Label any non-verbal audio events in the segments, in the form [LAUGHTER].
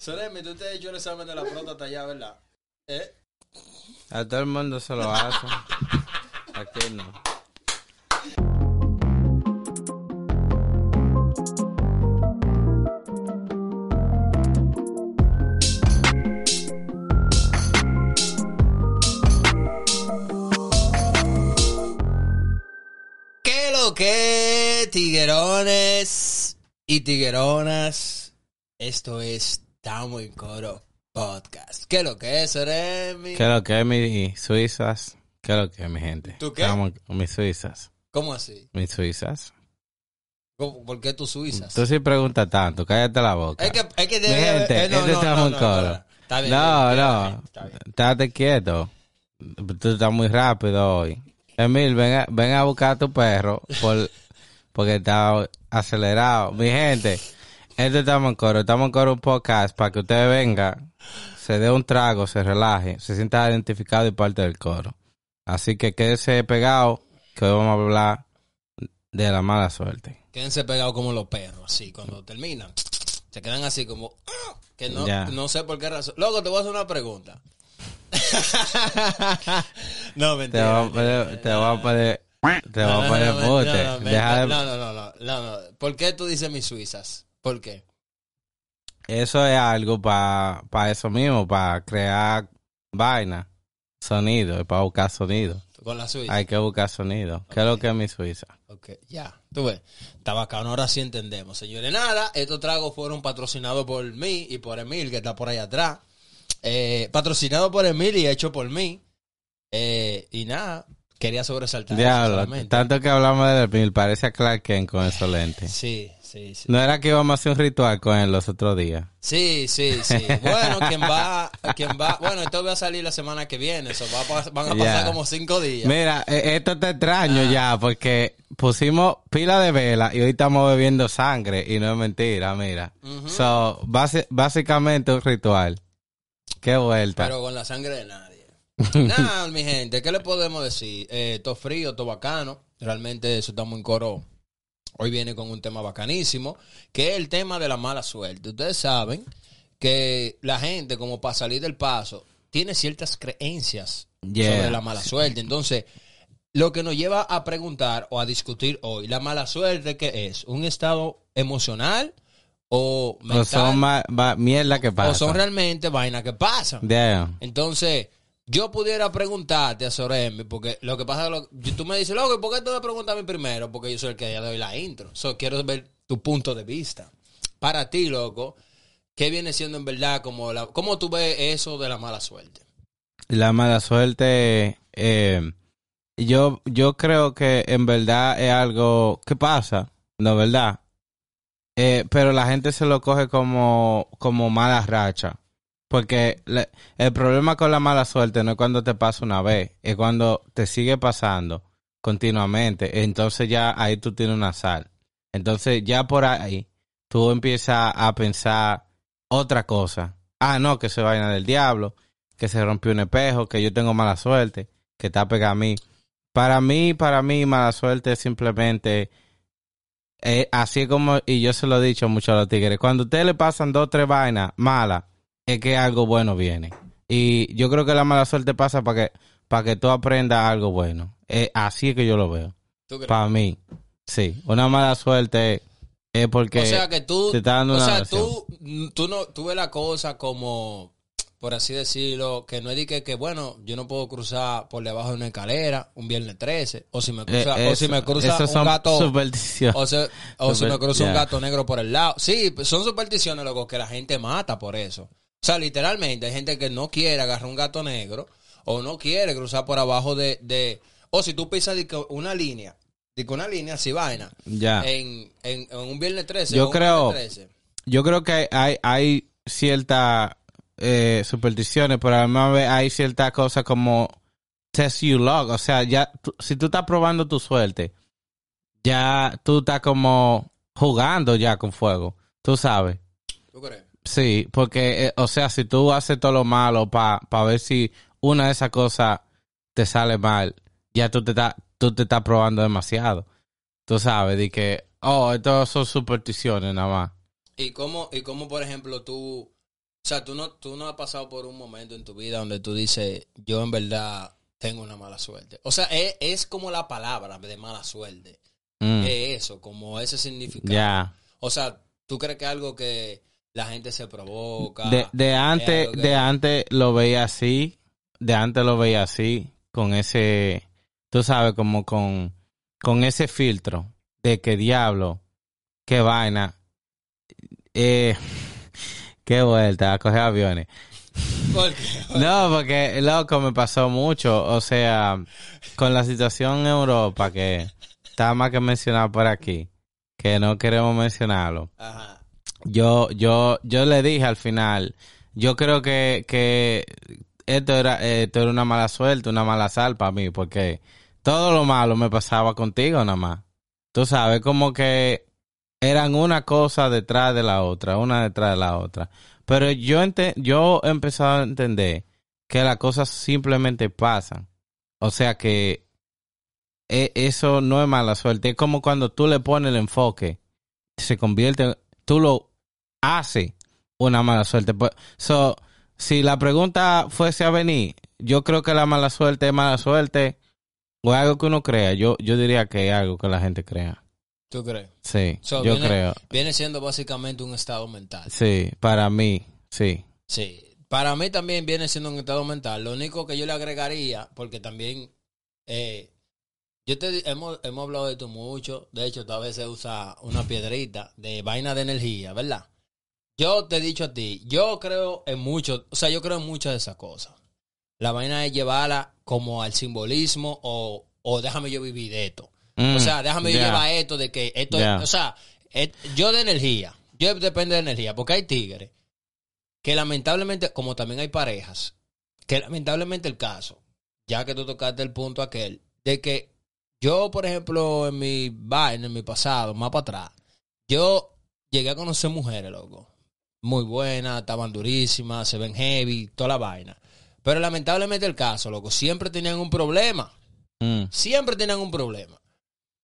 Soremi, tú te has hecho el examen de la próstata ya, ¿verdad? ¿Eh? A todo el mundo se lo hace. [LAUGHS] Aquí no. ¿Qué lo que, tiguerones y tigueronas? Esto es Tamo en Coro Podcast. ¿Qué lo que es, Soremi? ¿Qué es lo que es mis suizas? ¿Qué es lo que es mi gente? ¿Tú qué? Estamos- mis suizas. ¿Cómo así? Mis suizas. ¿Cómo- ¿Por qué tú suizas? Tú sí preguntas tanto, cállate la boca. Es que, es que Mi gente, eh, no, este no, estamos no, en coro. no, Está bien, No, no. Estate quieto. Tú estás muy rápido hoy. Emil, ven a, ven a buscar a tu perro por, porque está acelerado. Mi gente, este estamos en coro. Estamos en coro un podcast para que usted venga, se dé un trago, se relaje, se sienta identificado y parte del coro. Así que quédese pegado, que hoy vamos a hablar de la mala suerte. Quédense pegados como los perros, así, cuando terminan. Se quedan así como... Que no, Ya. no sé por qué razón. Luego te voy a hacer una pregunta. [LAUGHS] no, Te mentira. voy a poner, te voy a poner, te voy a poner de- no, no, no, no, no, no. ¿Por qué tú dices mis suizas? ¿Por qué? Eso es algo para eso mismo, para crear vaina, sonido, para buscar sonido. Con la suiza. Hay que buscar sonido. ¿Qué es lo que es mi Suiza? Ok, ya. Tú ves. Está bacano, ahora sí entendemos. Señores, nada, estos tragos fueron patrocinados por mí y por Emil, que está por ahí atrás. Eh, patrocinado por Emil y hecho por mí. Eh, y nada, quería sobresaltar. Diablo, tanto que hablamos de Mil, parece a Clark Kent con esos lentes. Sí, sí, sí. No era que íbamos a hacer un ritual con él los otros días. Sí, sí, sí. [LAUGHS] Bueno, quien va, quien va, bueno, esto va a salir la semana que viene, eso va a van a pasar como cinco días. Mira, eh, esto está extraño Ah. ya, porque pusimos pila de vela y hoy estamos bebiendo sangre y no es mentira, mira. So, basi- básicamente un ritual. Qué vuelta. Pero con la sangre de nadie. [LAUGHS] Nada, mi gente, ¿qué le podemos decir? Eh, todo frío, todo bacano. Realmente eso estamos en coro. Hoy viene con un tema bacanísimo, que es el tema de la mala suerte. Ustedes saben que la gente, como para salir del paso, tiene ciertas creencias Yeah. sobre la mala suerte. Entonces, lo que nos lleva a preguntar o a discutir hoy, ¿la mala suerte qué es? ¿Un estado emocional o mental? o son mierda que pasa. o son realmente vainas que pasan? Damn. Entonces, yo pudiera preguntarte a Soremi, porque lo que pasa es lo, tú me dices, loco, ¿y por qué tú me preguntas a mí primero? Porque yo soy el que ya doy la intro. So, quiero ver tu punto de vista. Para ti, loco, ¿qué viene siendo en verdad como la, cómo tú ves eso de la mala suerte? La mala suerte, eh, yo, yo creo que en verdad es algo que pasa, ¿no verdad? Eh, pero la gente se lo coge como, como mala racha. Porque le- el problema con la mala suerte no es cuando te pasa una vez, es cuando te sigue pasando continuamente. Entonces ya ahí tú tienes una sal. Entonces ya por ahí tú empiezas a pensar otra cosa. Ah, no, que se vaina del diablo, que se rompió un espejo, que yo tengo mala suerte, que está pegado a mí. Para mí, para mí, mala suerte es simplemente eh, así como, y yo se lo he dicho mucho a los tigres, cuando a le pasan dos o tres vainas malas, es que algo bueno viene. Y yo creo que la mala suerte pasa para que, para que tú aprendas algo bueno. Eh, así es que yo lo veo. Para mí, sí. Una mala suerte es porque o sea que tú, te está dando o una sea, tú, tú no, tú ves la cosa como, por así decirlo, que no es de que, que, bueno, yo no puedo cruzar por debajo de una escalera un viernes 13, o si me cruza, Eh, o si me cruza un son gato, o, se- o si me cruza un gato negro por el lado. Sí, pues, son supersticiones, loco, que la gente mata por eso. O sea, literalmente hay gente que no quiere agarrar un gato negro o no quiere cruzar por abajo de, de o si tú pisas una línea, una línea así vaina, Ya. en, en, en un viernes 13 Yo creo- martes 13. Yo creo que hay, hay ciertas eh, supersticiones, pero a la misma vez hay ciertas cosas como test you luck. O sea, ya si tú estás probando tu suerte, ya tú estás como jugando ya con fuego. Tú sabes. ¿Tú crees? Sí, porque, eh, o sea, si tú haces todo lo malo para ver si una de esas cosas te sale mal, ya tú te, estás tú te estás probando demasiado. Tú sabes, de que, oh, esto son supersticiones nada más. ¿Y cómo, y cómo por ejemplo, tú, o sea, tú no, tú no has pasado por un momento en tu vida donde tú dices, yo en verdad tengo una mala suerte? O sea, es, es como la palabra de mala suerte. Mm, Es eso, como ese significado. ya. O sea, ¿tú crees que algo que la gente se provoca? De, de Es antes, que- de antes lo veía así, de antes lo veía así, con ese, tú sabes, como con, con ese filtro de que diablo, qué vaina, eh, [LAUGHS] qué vuelta a coger aviones. ¿Por qué? [LAUGHS] No, porque loco me pasó mucho, o sea, con la situación en Europa que está más que mencionar por aquí, que no queremos mencionarlo Ajá. Yo, yo, yo le dije al final, yo creo que, que esto era, esto era una mala suerte, una mala sal para mí, porque todo lo malo me pasaba contigo nada más. Tú sabes, como que eran una cosa detrás de la otra, una detrás de la otra. Pero yo ente- yo he empezado a entender que las cosas simplemente pasan. O sea que e- eso no es mala suerte. Es como cuando tú le pones el enfoque, se convierte, tú lo haces una mala suerte. Pues, so, si la pregunta fuese a venir, yo creo que la mala suerte es mala suerte o algo que uno crea. Yo, yo diría que es algo que la gente crea. ¿Tú crees? Sí, So, yo viene- creo. Viene siendo básicamente un estado mental. Sí, para mí, sí. Sí. Para mí también viene siendo un estado mental. Lo único que yo le agregaría, porque también eh, yo te hemos, hemos hablado de esto mucho. De hecho, a veces usa una piedrita de vaina de energía, ¿verdad? Yo te he dicho a ti, yo creo en mucho, o sea, yo creo en muchas de esas cosas. La vaina es llevarla como al simbolismo o, o déjame yo vivir de esto. Mm, O sea, déjame yo llevar esto de que esto es, o sea, yo de energía, yo depende de energía, porque hay tigres que lamentablemente, como también hay parejas, que lamentablemente el caso, ya que tú tocaste el punto aquel, de que yo, por ejemplo, en mi vaina, en mi pasado, más para atrás, yo llegué a conocer mujeres, loco, muy buenas, estaban durísimas, se ven heavy, toda la vaina. Pero lamentablemente el caso, loco, siempre tenían un problema. Mm, Siempre tenían un problema.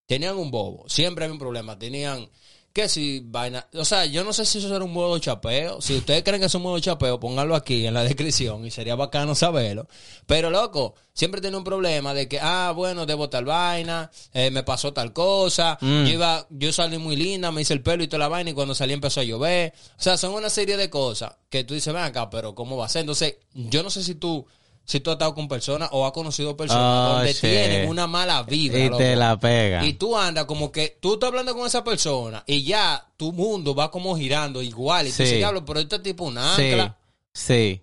Tenían un bobo. Siempre había un problema. Tenían que si vaina. O sea, yo no sé si eso era un modo chapeo. Si ustedes creen que es un modo chapeo, pónganlo aquí en la descripción y sería bacano saberlo. Pero loco, siempre tenía un problema de que, ah, bueno, debo tal vaina, eh, me pasó tal cosa. Mm. Yo iba, yo salí muy linda, me hice el pelo y toda la vaina y cuando salí empezó a llover. O sea, son una serie de cosas que tú dices, ven acá, pero ¿cómo va a ser? Entonces, yo no sé si tú. Si tú has estado con personas o has conocido personas Oh, donde shit. tienen una mala vibra. y loco. te la pega. Y tú andas como que tú estás hablando con esa persona y ya tu mundo va como girando igual. Y tú Sí. dices, diablo, pero este tipo un Sí, ancla. sí.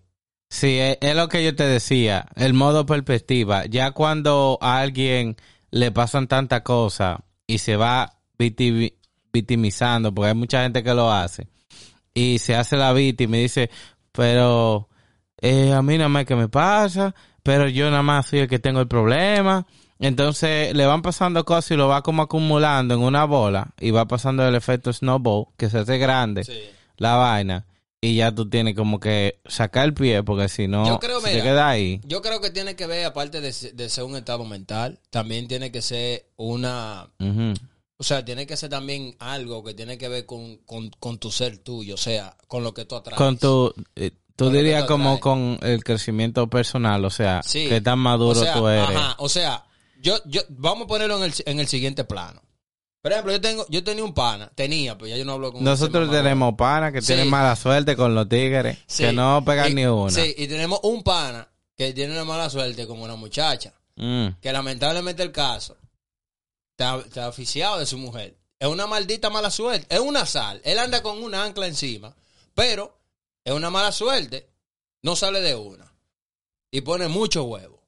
Sí, es, es lo que yo te decía, el modo perspectiva. Ya cuando a alguien le pasan tantas cosas y se va victimi- victimizando, porque hay mucha gente que lo hace, y se hace la víctima y dice, pero eh, a mí nada más que me pasa, pero yo nada más soy el que tengo el problema. Entonces le van pasando cosas y lo va como acumulando en una bola y va pasando el efecto snowball, que se hace grande Sí. la vaina y ya tú tienes como que sacar el pie porque si no si te queda ahí Yo creo que tiene que ver, aparte de, se- de ser un estado mental, también tiene que ser una... O sea, tiene que ser también algo que tiene que ver con, con, con tu ser tuyo, o sea, con lo que tú atraes. con tu eh, tú dirías como con el crecimiento personal o sea Sí. que tan maduro o sea, tú eres Ajá, o sea, yo, yo, vamos a ponerlo en el, en el siguiente plano. Por ejemplo, yo tengo, yo tenía un pana, tenía, pues ya yo no hablo con nosotros tenemos panas que Sí. tienen mala suerte con los tigres Sí. que no pegan Y- ni una Sí, y tenemos un pana que tiene una mala suerte con una muchacha. Mm. Que lamentablemente el caso está, está oficiado de su mujer. Es una maldita mala suerte. Es una sal. Él anda con una ancla encima. Pero es una mala suerte. No sale de una. Y pone mucho huevo.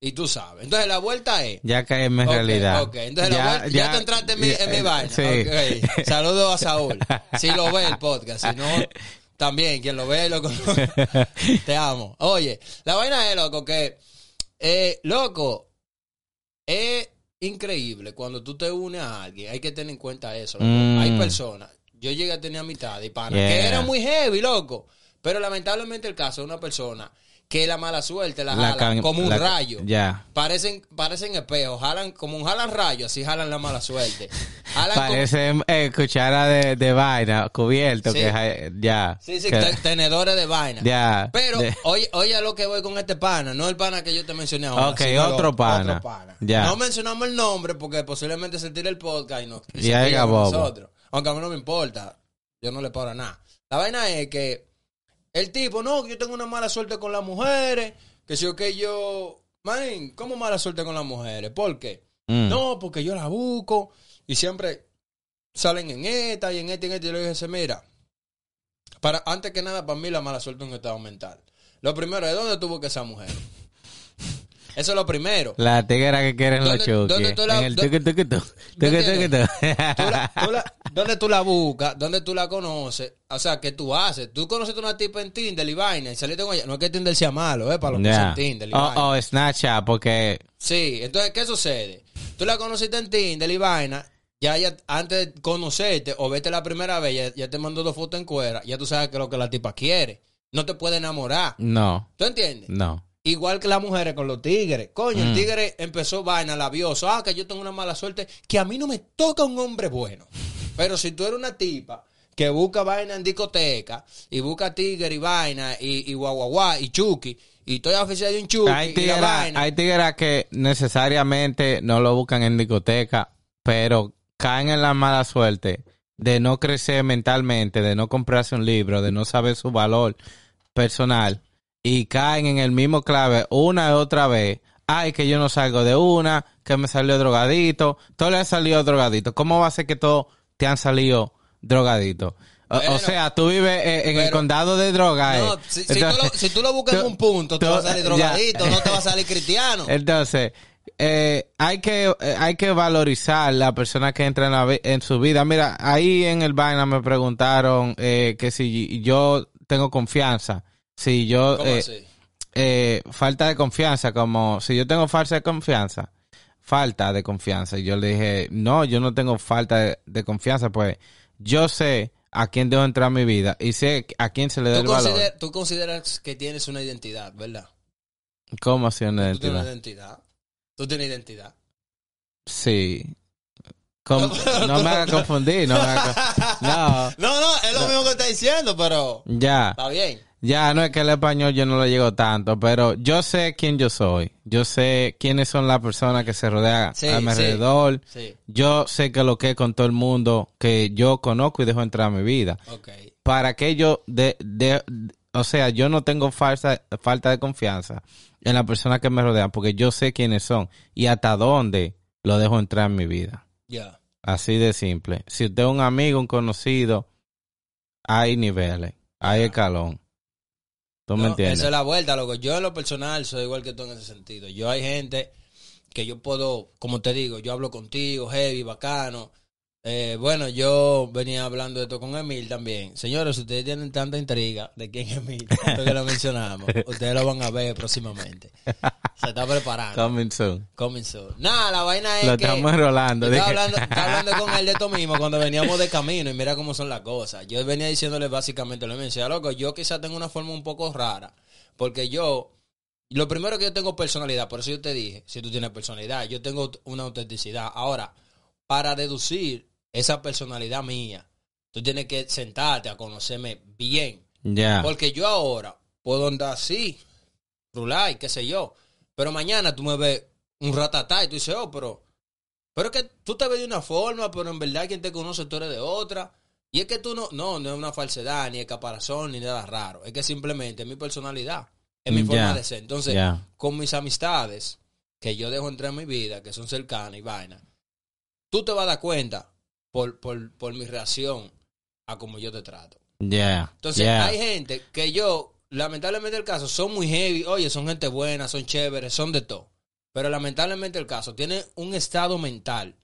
Y tú sabes. Entonces la vuelta es. ya cae en mi Ok, realidad ok. Entonces la vuelta- ya, te entraste en mi, en mi eh, vaina. sí. Ok. [LAUGHS] Saludos a Saúl. Si lo ve el podcast. Si no, También, quien lo ve, loco. Te amo. Oye, la vaina es, loco, que, eh, loco, es increíble cuando tú te unes a alguien. Hay que tener en cuenta eso. Mm. Hay personas. Yo llegué a tener amistad y pana Yeah. que era muy heavy, loco. Pero lamentablemente el caso de una persona que la mala suerte la, La jala can- como un la- rayo. Ya. Parecen, parecen espejos, jalan como un jalan rayo, así jalan la mala suerte. Jalan como- Parece eh, cuchara de, de vaina, cubierto, Sí. que ya. Sí, sí, que- te- tenedores de vaina. Ya. Pero, De- oye, oye a lo que voy con este pana, no el pana que yo te mencioné ahora. Ok, otro pana. otro pana. Ya. No mencionamos el nombre porque posiblemente se tire el podcast y no Y se nosotros. Aunque a mí no me importa. Yo no le paro nada. La vaina es que el tipo, no, que yo tengo una mala suerte con las mujeres, que si o que yo... Man, ¿cómo mala suerte con las mujeres? ¿Por qué? Mm. No, porque yo la busco y siempre salen en esta y en esta y en esta. Y yo le dije, mira, para, antes que nada, para mí la mala suerte es un estado mental. Lo primero, ¿de dónde tuvo que esa mujer? Eso es lo primero. La tiguera que quieren los ¿Dónde- chuki. dónde tú la- En el tucu, tucu, tu. Tucu, ¿Dónde- tucu, tu. Tú la- tú la- ¿Dónde tú la buscas? ¿Dónde tú la conoces? O sea, ¿qué tú haces? Tú conociste a una tipa en Tinder y vaina y saliste con ella. No es que Tinder sea malo, ¿eh? Para los que Ya. usan Tinder y O vaina. o Snapchat, porque Sí, entonces, ¿qué sucede? Tú la conociste en Tinder y vaina, ya ella, antes de conocerte o vete la primera vez, ya, ya te mandó dos fotos en cuera, ya tú sabes que es lo que la tipa quiere. No te puede enamorar. no, ¿Tú entiendes? no. Igual que las mujeres con los tigres. Coño, el Mm. tigre empezó vaina, labioso. Ah, que yo tengo una mala suerte, que a mí no me toca un hombre bueno. Pero si tú eres una tipa que busca vaina en discoteca y busca tigre y vaina y, y guau y chuki y estoy oficial de un chuki Hay y la tigras vaina. hay tigras que necesariamente no lo buscan en discoteca, pero caen en la mala suerte de no crecer mentalmente, de no comprarse un libro, de no saber su valor personal y caen en el mismo clave una y otra vez. Ay, que yo no salgo de una, que me salió drogadito, todo le ha salido drogadito. ¿Cómo va a ser que todos te han salido drogadito? O, Bueno, o sea, tú vives en el condado de droga. No, eh. si, si tú lo, si tú lo buscas en un punto, te va a salir ya. drogadito, no te va a [LAUGHS] salir cristiano. Entonces, eh, hay que eh, hay que valorizar la persona que entra en, la en su vida. Mira, ahí en el vaina me preguntaron eh, que si yo tengo confianza, si yo ¿Cómo así? falta de confianza, como si yo tengo falsa de confianza, falta de confianza. Y yo le dije, no, yo no tengo falta de, de confianza, pues yo sé a quién debo entrar en mi vida y sé a quién se le da el valor. tú consideras que tienes una identidad, ¿verdad? ¿Cómo así una Tú tienes una identidad? identidad. Tú tienes identidad. Sí. No me hagas confundir, no me No, [LAUGHS] No, no, es lo mismo que está diciendo, pero ya. está bien. Ya, no es que el español yo no lo llego tanto, pero yo sé quién yo soy. Yo sé quiénes son las personas que se rodean Sí, a mi sí. alrededor. Sí, Yo sé que lo que es con todo el mundo que yo conozco y dejo entrar a mi vida. Para que yo, de, de, o sea, yo no tengo falsa, falta de confianza en las personas que me rodean porque yo sé quiénes son y hasta dónde lo dejo entrar en mi vida. Así de simple. Si usted es un amigo, un conocido, hay niveles, hay escalón. ¿Tú me entiendes? Esa es la vuelta, loco. Yo en lo personal soy igual que tú en ese sentido. Yo hay gente que yo puedo, como te digo, yo hablo contigo, heavy, bacano. Eh, bueno, yo venía hablando de esto con Emil también. Señores, si ustedes tienen tanta intriga de quién es Emil, tanto que lo mencionamos, [LAUGHS] ustedes lo van a ver próximamente. Se está preparando. Coming soon. Coming soon. Nada, la vaina es Lo que... estamos enrolando. Estaba hablando, estaba hablando con él de esto mismo cuando veníamos de camino y mira cómo son las cosas. Yo venía diciéndole básicamente lo mismo. Decía, loco, yo quizás tengo una forma un poco rara. Porque yo, lo primero que yo tengo personalidad, por eso yo te dije, si tú tienes personalidad, yo tengo una autenticidad. Ahora, para deducir esa personalidad mía, tú tienes que sentarte a conocerme bien. Porque yo ahora puedo andar así, rular y qué sé yo. Pero mañana tú me ves un ratatá y tú dices, oh, pero, pero es que tú te ves de una forma, pero en verdad quien te conoce tú eres de otra. Y es que tú no, no, no es una falsedad, ni es caparazón, ni nada raro. Es que simplemente es mi personalidad, es mi forma de ser. Entonces, con mis amistades, que yo dejo entrar en mi vida, que son cercanas y vaina, tú te vas a dar cuenta por, por, por mi reacción a cómo yo te trato. Entonces, hay gente que yo, lamentablemente el caso, son muy heavy, oye, son gente buena, son chéveres, son de todo. Pero lamentablemente el caso tiene un estado mental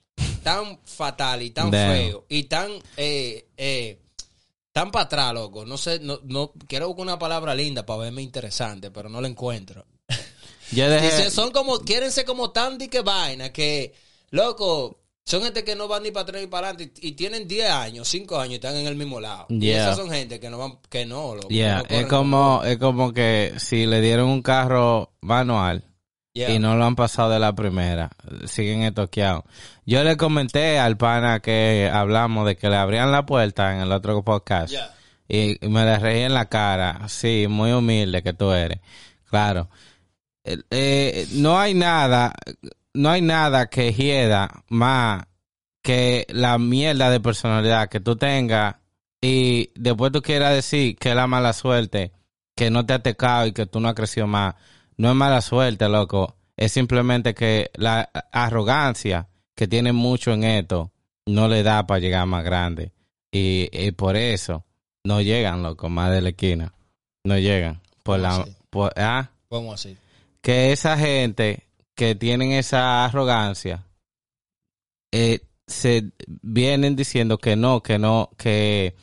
tan fatal y tan Damn. feo y tan eh, eh, Están para atrás, loco. No sé, no, no, quiero buscar una palabra linda para verme interesante, pero no la encuentro. Yo dejé, Dice, son como, quieren ser como tan que vaina, que, loco, son gente que no van ni para atrás ni para adelante y, y tienen 10 años, 5 años y están en el mismo lado. Y esas son gente que no van, que no, loco. Yeah, no es como, es como que si le dieron un carro manual Yeah. y no lo han pasado de la primera, siguen estoqueados. Yo le comenté al pana que hablamos de que le abrían la puerta en el otro podcast y me le reí en la cara. Sí, muy humilde que tú eres. Claro. Eh, eh, no hay nada, no hay nada que hieda más que la mierda de personalidad que tú tengas y después tú quieras decir que es la mala suerte, que no te ha tecado y que tú no has crecido más. No es mala suerte, loco. Es simplemente que la arrogancia que tiene mucho en esto no le da para llegar más grande. Y, y por eso no llegan, loco, más de la esquina. No llegan. Por ¿Cómo la, por- ah, ¿Cómo así? que esa gente que tienen esa arrogancia eh, se vienen diciendo que no, que no, que,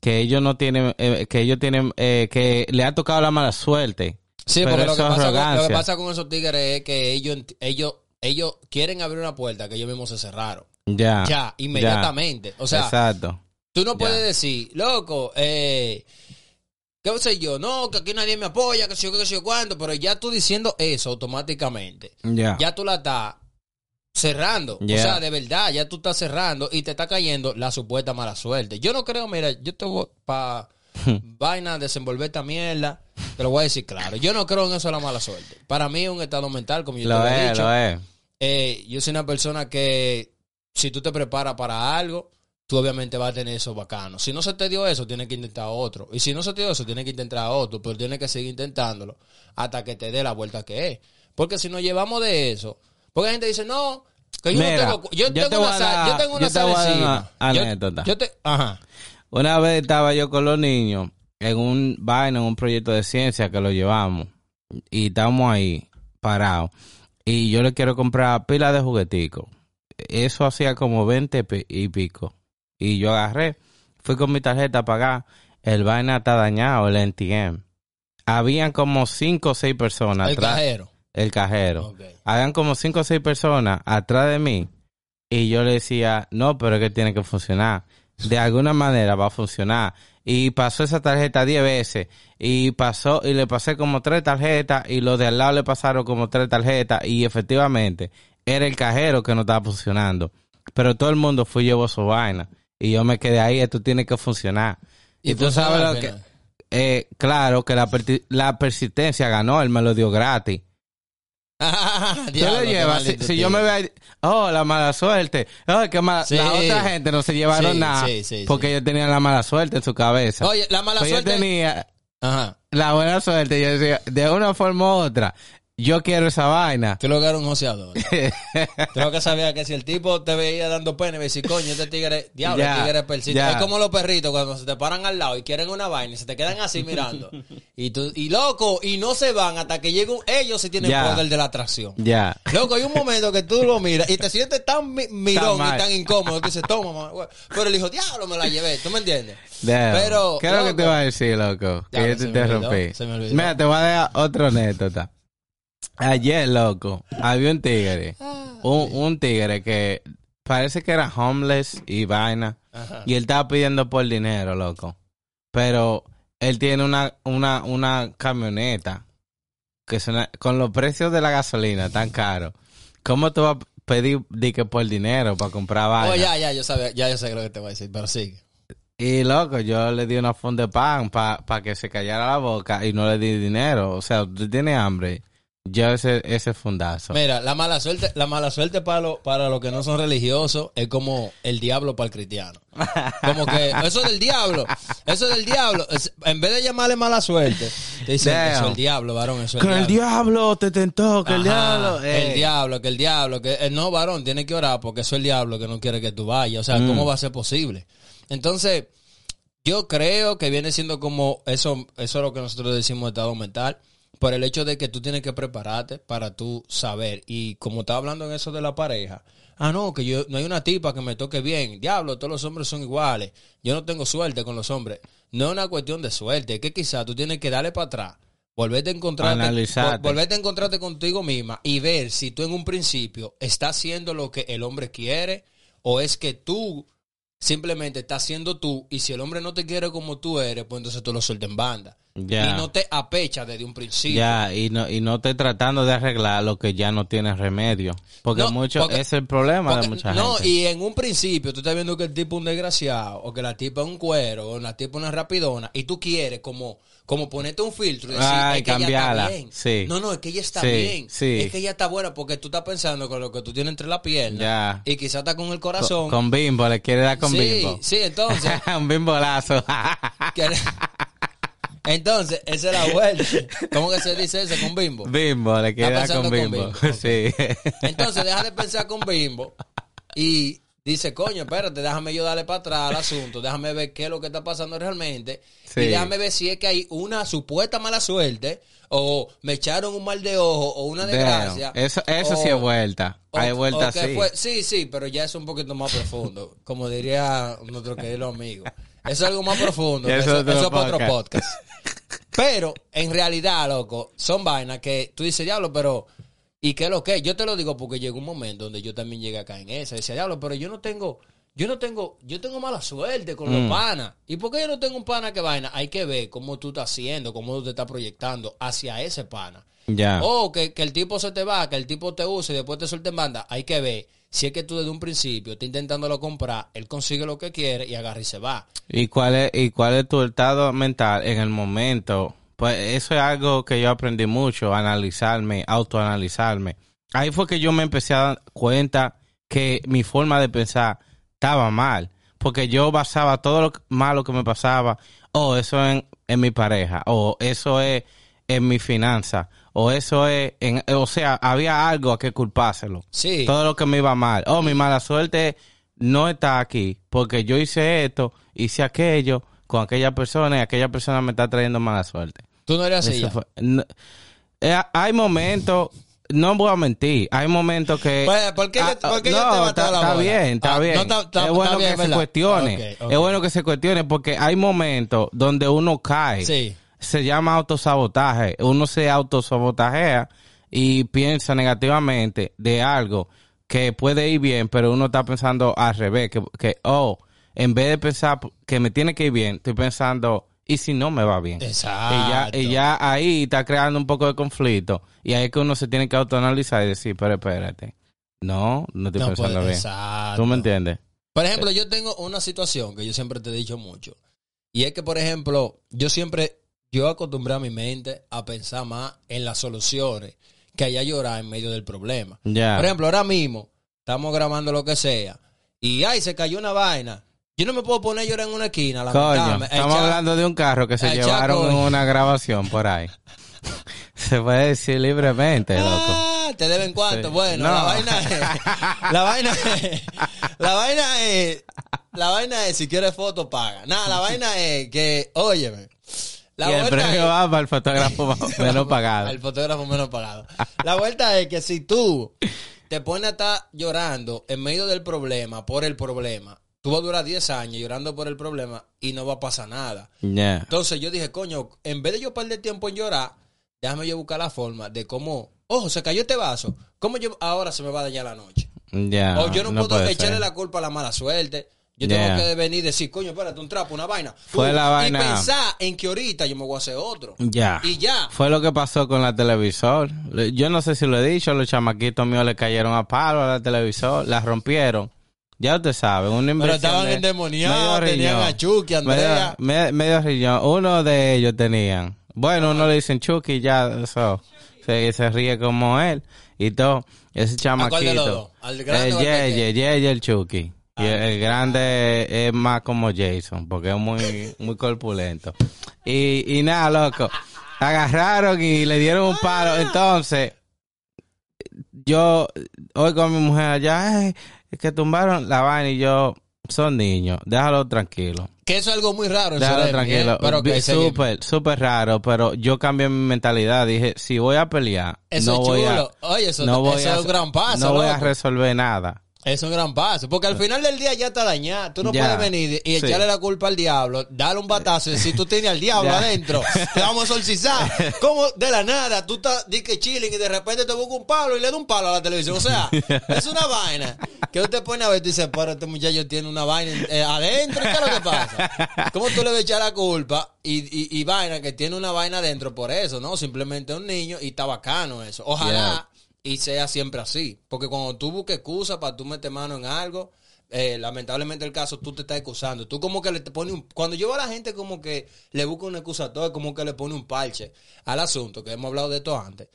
que ellos no tienen, eh, que ellos tienen, eh, que le ha tocado la mala suerte. Sí, Pero porque lo eso que, pasa con, lo que pasa con esos tigres es que ellos, ellos, ellos quieren abrir una puerta que ellos mismos se cerraron. Ya. Ya, inmediatamente. O sea, Exacto. Tú no Ya. puedes decir, loco, eh, ¿qué sé yo? No, que aquí nadie me apoya, que sé yo, qué sé yo cuánto, pero ya tú diciendo eso automáticamente, Ya. ya tú la estás cerrando. Ya. O sea, de verdad, ya tú estás cerrando y te está cayendo la supuesta mala suerte. Yo no creo, mira, yo te voy para [LAUGHS] vaina, desenvolver esta mierda, te lo voy a decir claro. Yo no creo en eso de la mala suerte. Para mí es un estado mental, como yo Lo te lo he dicho. lo. Eh, yo soy una persona que si tú te preparas para algo, tú obviamente vas a tener eso bacano. Si no se te dio eso, tienes que intentar otro. Y si no se te dio eso, tienes que intentar otro, pero tienes que seguir intentándolo hasta que te dé la vuelta que es. Porque si nos llevamos de eso, porque la gente dice, no, que yo Mira, no tengo, yo yo tengo te una dar- yo tengo una yo te anécdota. Yo, te, ajá. Una vez estaba yo con los niños en un vaina, en un proyecto de ciencia que lo llevamos. Y estábamos ahí, parados. Y yo le quiero comprar pila de jugueticos. Eso hacía como 20 pi- y pico. Y yo agarré, fui con mi tarjeta a pagar. El vaina está dañado, el NTM. Habían como 5 o 6 personas El atrás. cajero. El cajero. Habían como 5 o 6 personas atrás de mí. Y yo le decía, no, pero es que tiene que funcionar. De alguna manera va a funcionar. Y pasó esa tarjeta 10 veces. Y pasó, y le pasé como tres tarjetas. Y los de al lado le pasaron como tres tarjetas. Y efectivamente, era el cajero que no estaba funcionando. Pero todo el mundo fue y llevó su vaina. Y yo me quedé ahí, esto tiene que funcionar. Y, tú funcionó sabes lo que, eh, claro que la, la persistencia ganó, él me lo dio gratis. [LAUGHS] Tú Diablo, lo llevas. Si, yo me veo ahí, oh, la mala suerte. Oh, qué mala. Sí. La otra gente no se llevaron Sí, nada sí, porque ellos tenían la mala suerte en su cabeza. Oye, la mala Pues suerte. yo tenía Ajá. la buena suerte. Yo decía, de una forma u otra, yo quiero esa vaina. Tú lo que era un joseador. Lo que sabías que si el tipo te veía dando pena y decir, coño, este tigre, diablo, Ya, el tigre es persiste. ya. Es como los perritos cuando se te paran al lado y quieren una vaina y se te quedan así mirando. y tú, y loco, y no se van hasta que lleguen, ellos sí tienen Ya. poder de la atracción. Ya. Loco, hay un momento que tú lo miras y te sientes tan mi- mirón Tan y tan incómodo que dices, toma, mamá, güey". Pero el hijo, diablo, me la llevé, ¿tú me entiendes? Damn. Pero, ¿Qué es lo que te iba a decir, loco? Que yo te me interrumpí. se me olvidó. Mira, te voy a dar otra anécdota. Ayer, loco, había un tigre. Ah, Un, un tigre que parece que era homeless y vaina. Ajá. Y él estaba pidiendo por dinero, loco. Pero él tiene una, una, una camioneta que es una- con los precios de la gasolina tan caros. ¿Cómo tú vas a pedir di que por dinero para comprar vaina? Oh, ya, ya, yo sabía, ya yo sé lo que te voy a decir, pero sigue. Y loco, yo le di una funda de pan para que se callara la boca y no le di dinero. O sea, tú tienes hambre. Yo ese, ese fundazo. Mira, la mala suerte, la mala suerte para, lo- para los que no son religiosos es como el diablo para el cristiano. Como que eso es del diablo, eso es del diablo. Es- en vez de llamarle mala suerte, te dicen Damn. eso es el diablo, varón, eso es que el diablo te tentó, que el diablo. eh. El diablo, que el diablo, que eh, no, varón, tiene que orar porque eso es el diablo que no quiere que tú vayas. O sea, Mm. ¿cómo va a ser posible? Entonces, yo creo que viene siendo como eso, eso es lo que nosotros decimos estado mental. Por el hecho de que tú tienes que prepararte para tú saber. Y como estaba hablando en eso de la pareja, ah, no, que yo no hay una tipa que me toque bien. Diablo, todos los hombres son iguales. Yo no tengo suerte con los hombres. No es una cuestión de suerte, es que quizás tú tienes que darle para atrás. Volverte a encontrarte, volverte a encontrarte contigo misma y ver si tú en un principio estás haciendo lo que el hombre quiere o es que tú simplemente estás siendo tú y si el hombre no te quiere como tú eres, pues entonces tú lo sueltas en banda. Ya. Y no te apechas desde un principio. Ya, y no, y no estoy tratando de arreglar lo que ya no tiene remedio. Porque No, mucho, porque- es el problema Porque- de mucha no, gente. y en un principio tú estás viendo que el tipo es un desgraciado, o que la tipa es un cuero, o la tipa es una rapidona, y tú quieres como, como ponerte un filtro y decir, Ay, es que ella está bien. sí. No, no, es que ella está Sí, bien. sí. Es que ella está buena porque tú estás pensando con lo que tú tienes entre las piernas. Y quizás está con el corazón. con bimbo, le quiere dar con sí, bimbo. sí, entonces. [LAUGHS] un bimbolazo. [LAUGHS] entonces, esa es la vuelta. ¿Cómo que se dice eso con bimbo? bimbo, le quiere dar Está con bimbo. con bimbo. [LAUGHS] Sí. Entonces deja de pensar con Bimbo y dice, coño, espérate, déjame yo darle para atrás al asunto, déjame ver qué es lo que está pasando realmente Sí. y déjame ver si es que hay una supuesta mala suerte o me echaron un mal de ojo o una desgracia. Damn. Eso, eso sí es vuelta. o- Hay vuelta así. fue- sí, sí, pero ya es un poquito más profundo, como diría nuestro querido amigo. Eso es algo más profundo, eso, es para otro podcast. podcast. Pero, en realidad, loco, son vainas que tú dices, diablo, pero... ¿Y qué es lo que? Yo te lo digo porque llegó un momento donde yo también llegué acá en esa. Decía, diablo, pero yo no tengo... Yo no tengo... Yo tengo mala suerte con Mm. los panas. ¿Y por qué yo no tengo un pana que vaina? Hay que ver cómo tú estás haciendo, cómo tú te estás proyectando hacia ese pana. Ya. O que, que el tipo se te va, que el tipo te use y después te suelte en banda. Hay que ver si es que tú desde un principio estás intentándolo comprar, él consigue lo que quiere y agarra y se va. ¿Y cuál es, y cuál es tu estado mental en el momento? Pues eso es algo que yo aprendí mucho, analizarme, autoanalizarme. Ahí fue que yo me empecé a dar cuenta que mi forma de pensar estaba mal, porque yo basaba todo lo malo que me pasaba, oh, eso en, en mi pareja, o eso es en mi finanza, o eso es, en, o sea, había algo a que culpárselo Sí. todo lo que me iba mal. Oh, mi mala suerte no está aquí porque yo hice esto, hice aquello con aquella persona y aquella persona me está trayendo mala suerte. Tú no fue- no- eh, hay momentos, no voy a mentir, hay momentos que... Pues, ¿por qué Ah, por qué no, yo te está, la está bola? bien, está Ah, bien. no, es bueno bien, que se cuestione. Es bueno que se cuestione porque hay momentos donde uno cae Sí. se llama autosabotaje. Uno se autosabotajea y piensa negativamente de algo que puede ir bien, pero uno está pensando al revés, que, que oh, en vez de pensar que me tiene que ir bien, estoy pensando, ¿y si no me va bien? Exacto. Y ya, y ya ahí está creando un poco de conflicto. Y ahí es que uno se tiene que autoanalizar y decir, pero espérate, no, no estoy No pensando puede- bien. Exacto. ¿Tú me entiendes? Por ejemplo, yo tengo una situación que yo siempre te he dicho mucho. Y es que, por ejemplo, yo siempre, yo acostumbré a mi mente a pensar más en las soluciones que allá llorar en medio del problema. Ya. Por ejemplo, ahora mismo estamos grabando lo que sea y ay, se cayó una vaina. Yo no me puedo poner a llorar en una esquina, Coño, lamentarme, estamos hablando de un carro que se llevaron en una grabación por ahí. [LAUGHS] se puede decir libremente, loco. Ah, te deben cuánto. Sí. Bueno, No. la vaina es. [LAUGHS] La vaina es. La vaina es. La vaina es, si quieres foto, paga. Nada, la vaina es que, óyeme. La y el premio es- va para el fotógrafo [LAUGHS] menos pagado. Al fotógrafo menos pagado. La vuelta es que si tú te pones a estar llorando en medio del problema, por el problema, tú vas a durar 10 años llorando por el problema y no va a pasar nada. Entonces yo dije, coño, en vez de yo perder tiempo en llorar, déjame yo buscar la forma de cómo, ojo, se cayó este vaso, ¿cómo yo ahora se me va a dañar la noche? O yo no, puedo echarle ser. la culpa a la mala suerte. Yo Yeah. tengo que venir y decir, coño, espérate, un trapo, una vaina. Fue la vaina- Y pensar en que ahorita yo me voy a hacer otro. Ya. Y ya. Fue lo que pasó con la televisor. Le- Yo no sé si lo he dicho, los chamaquitos míos le cayeron a palo a la televisor, la rompieron. Ya usted sabe, una Pero inversión estaban de endemoniados, tenían riñón. a Chucky, Andrea. Medio, me- medio riñón. Uno de ellos tenían. Bueno, uno le dicen Chucky, ya eso. Se, se ríe como él y todo. Ese chamaquito. ¿Al grande el Yeye? Yeye, el Chucky. Y el, Ah. el grande es más como Jason, porque es muy, muy corpulento. Y, y nada, loco. Agarraron y le dieron un palo. Entonces, yo hoy con mi mujer allá, "Ay, es que tumbaron la vaina y yo, son niños, déjalo tranquilo. Que eso es algo muy raro. Déjalo Seremi, tranquilo. ¿eh? Pero que. Súper, súper raro, pero yo cambié mi mentalidad. Dije, si voy a pelear, Eso no es voy chulo. a... Oye, eso, no voy eso a- es un gran paso. No voy a resolver nada. Es un gran paso. Porque al final del día ya está dañado. Tú no Ya. puedes venir y Sí. echarle la culpa al diablo, darle un batazo y decir tú tienes al [LAUGHS] diablo adentro. Te vamos a exorcizar. [LAUGHS] Como de la nada, tú estás di que chilling y de repente te busca un palo y le da un palo a la televisión. O sea, [LAUGHS] es una vaina que usted pone a ver y dice, pero este muchacho tiene una vaina eh, adentro. ¿Qué es lo que pasa? ¿Cómo tú le vas a echar la culpa y, y, y vaina que tiene una vaina adentro por eso? No, simplemente un niño y está bacano eso. Ojalá Yeah. Y sea siempre así. Porque cuando tú busques excusa para tú meter mano en algo, eh, lamentablemente el caso, tú te estás excusando. Tú como que le te pone un... Cuando yo a la gente como que le busca un excusatorio, como que le pone un parche al asunto, que hemos hablado de esto antes.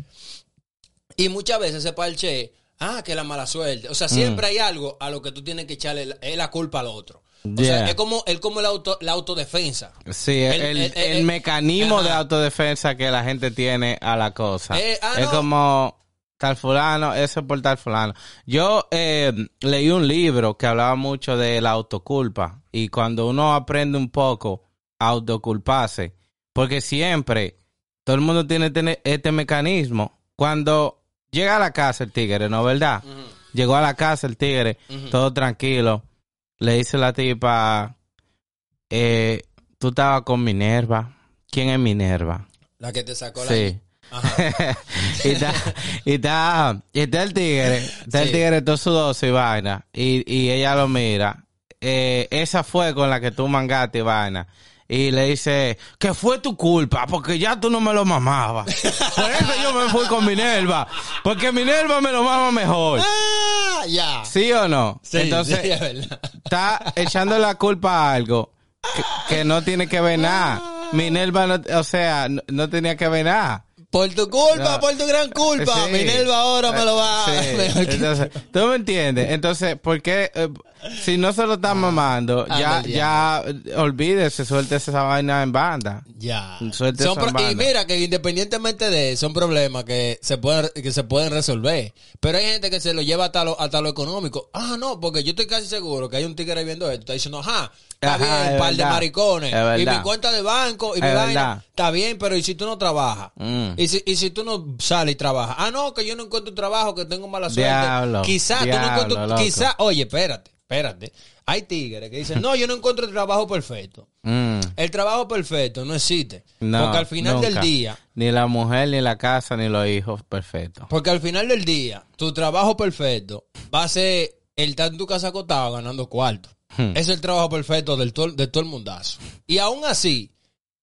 Y muchas veces ese parche, ah, que la mala suerte. O sea, siempre hay algo a lo que tú tienes que echarle la, es la culpa al otro. O sea, es como, es como el auto, la autodefensa. Sí, el, El- mecanismo de autodefensa que la gente tiene a la cosa. Eh, ah, es no. como tal fulano, eso es por tal fulano. Yo eh, leí un libro que hablaba mucho de la autoculpa y cuando uno aprende un poco a autoculparse, porque siempre todo el mundo tiene tener este mecanismo. Cuando llega a la casa el tigre, ¿no verdad? Llegó a la casa el tigre, todo tranquilo. Le dice la tipa, eh, tú estabas con Minerva. ¿Quién es Minerva? La que te sacó la... Sí. [LAUGHS] Y, está, y, está, y está el tigre, está el tigre todo sudoso y vaina. Y, y ella lo mira. Eh, esa fue con la que tú mangaste vaina. Y le dice, que fue tu culpa, porque ya tú no me lo mamabas. [LAUGHS] Por eso yo me fui con Minerva, porque Minerva me lo mama mejor. Ah, ya. ¿Sí o no? Sí, Entonces, sí, es verdad. está echando la culpa a algo que, que no tiene que ver nada. Minerva, no, o sea, no, no tenía que ver nada. Por tu culpa, No. por tu gran culpa. Sí. Minerva ahora me lo va Sí. [LAUGHS] Entonces, ¿tú me entiendes? Entonces, ¿por qué? eh, si no se lo están mamando, Ah, ya, ya, eh, olvídese, suelte esa vaina en banda. Ya. Son pro- y mira que independientemente de son problemas que se pueden que se pueden resolver, pero hay gente que se lo lleva hasta lo, hasta lo económico. Ah, no, porque yo estoy casi seguro que hay un tigre viendo esto, está diciendo, "Ajá, está Ajá, bien, un par de maricones Es y mi cuenta de banco y mi Es vaina, verdad. está bien, pero ¿y si tú no trabajas? Mm. ¿Y, si, y si tú no sales y trabajas? Ah, no, que yo no encuentro trabajo, que tengo mala suerte. Diablo, Quizás tú no encuentras, quizás, oye, espérate, espérate. Hay tigres que dicen, no, yo no encuentro el trabajo perfecto. Mm, El trabajo perfecto no existe. no, porque al final del día, Ni la mujer, ni la casa, ni los hijos, perfecto. porque al final del día, tu trabajo perfecto va a ser el estar en tu casa acostado ganando cuarto. Hmm. Es el trabajo perfecto del to- de todo el mundazo. Y aún así,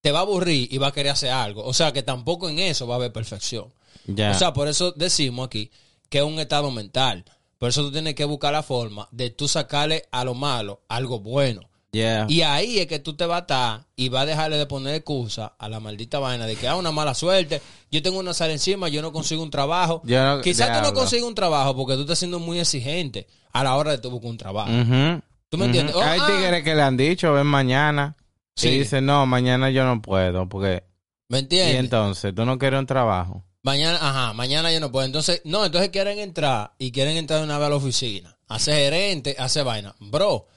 te va a aburrir y va a querer hacer algo. O sea que tampoco en eso va a haber perfección. Ya. O sea, por eso decimos aquí que es un estado mental. Por eso tú tienes que buscar la forma de tú sacarle a lo malo algo bueno. Yeah. Y ahí es que tú te vas a estar y vas a dejarle de poner excusa a la maldita vaina de que ah, una mala suerte, yo tengo una sal encima, yo no consigo un trabajo. No- Quizás tú no consigues un trabajo porque tú estás siendo muy exigente a la hora de tú buscar un trabajo. ¿Tú me entiendes? Oh, Hay ah. tigres que le han dicho, ven mañana. Sí. Y dicen, no, mañana yo no puedo, porque... ¿Me Y entiendes? entonces, tú no quieres un trabajo. Mañana, ajá, mañana yo no puedo. Entonces, no, entonces quieren entrar y quieren entrar de una vez a la oficina. Hacer gerente, hacer vaina. Bro,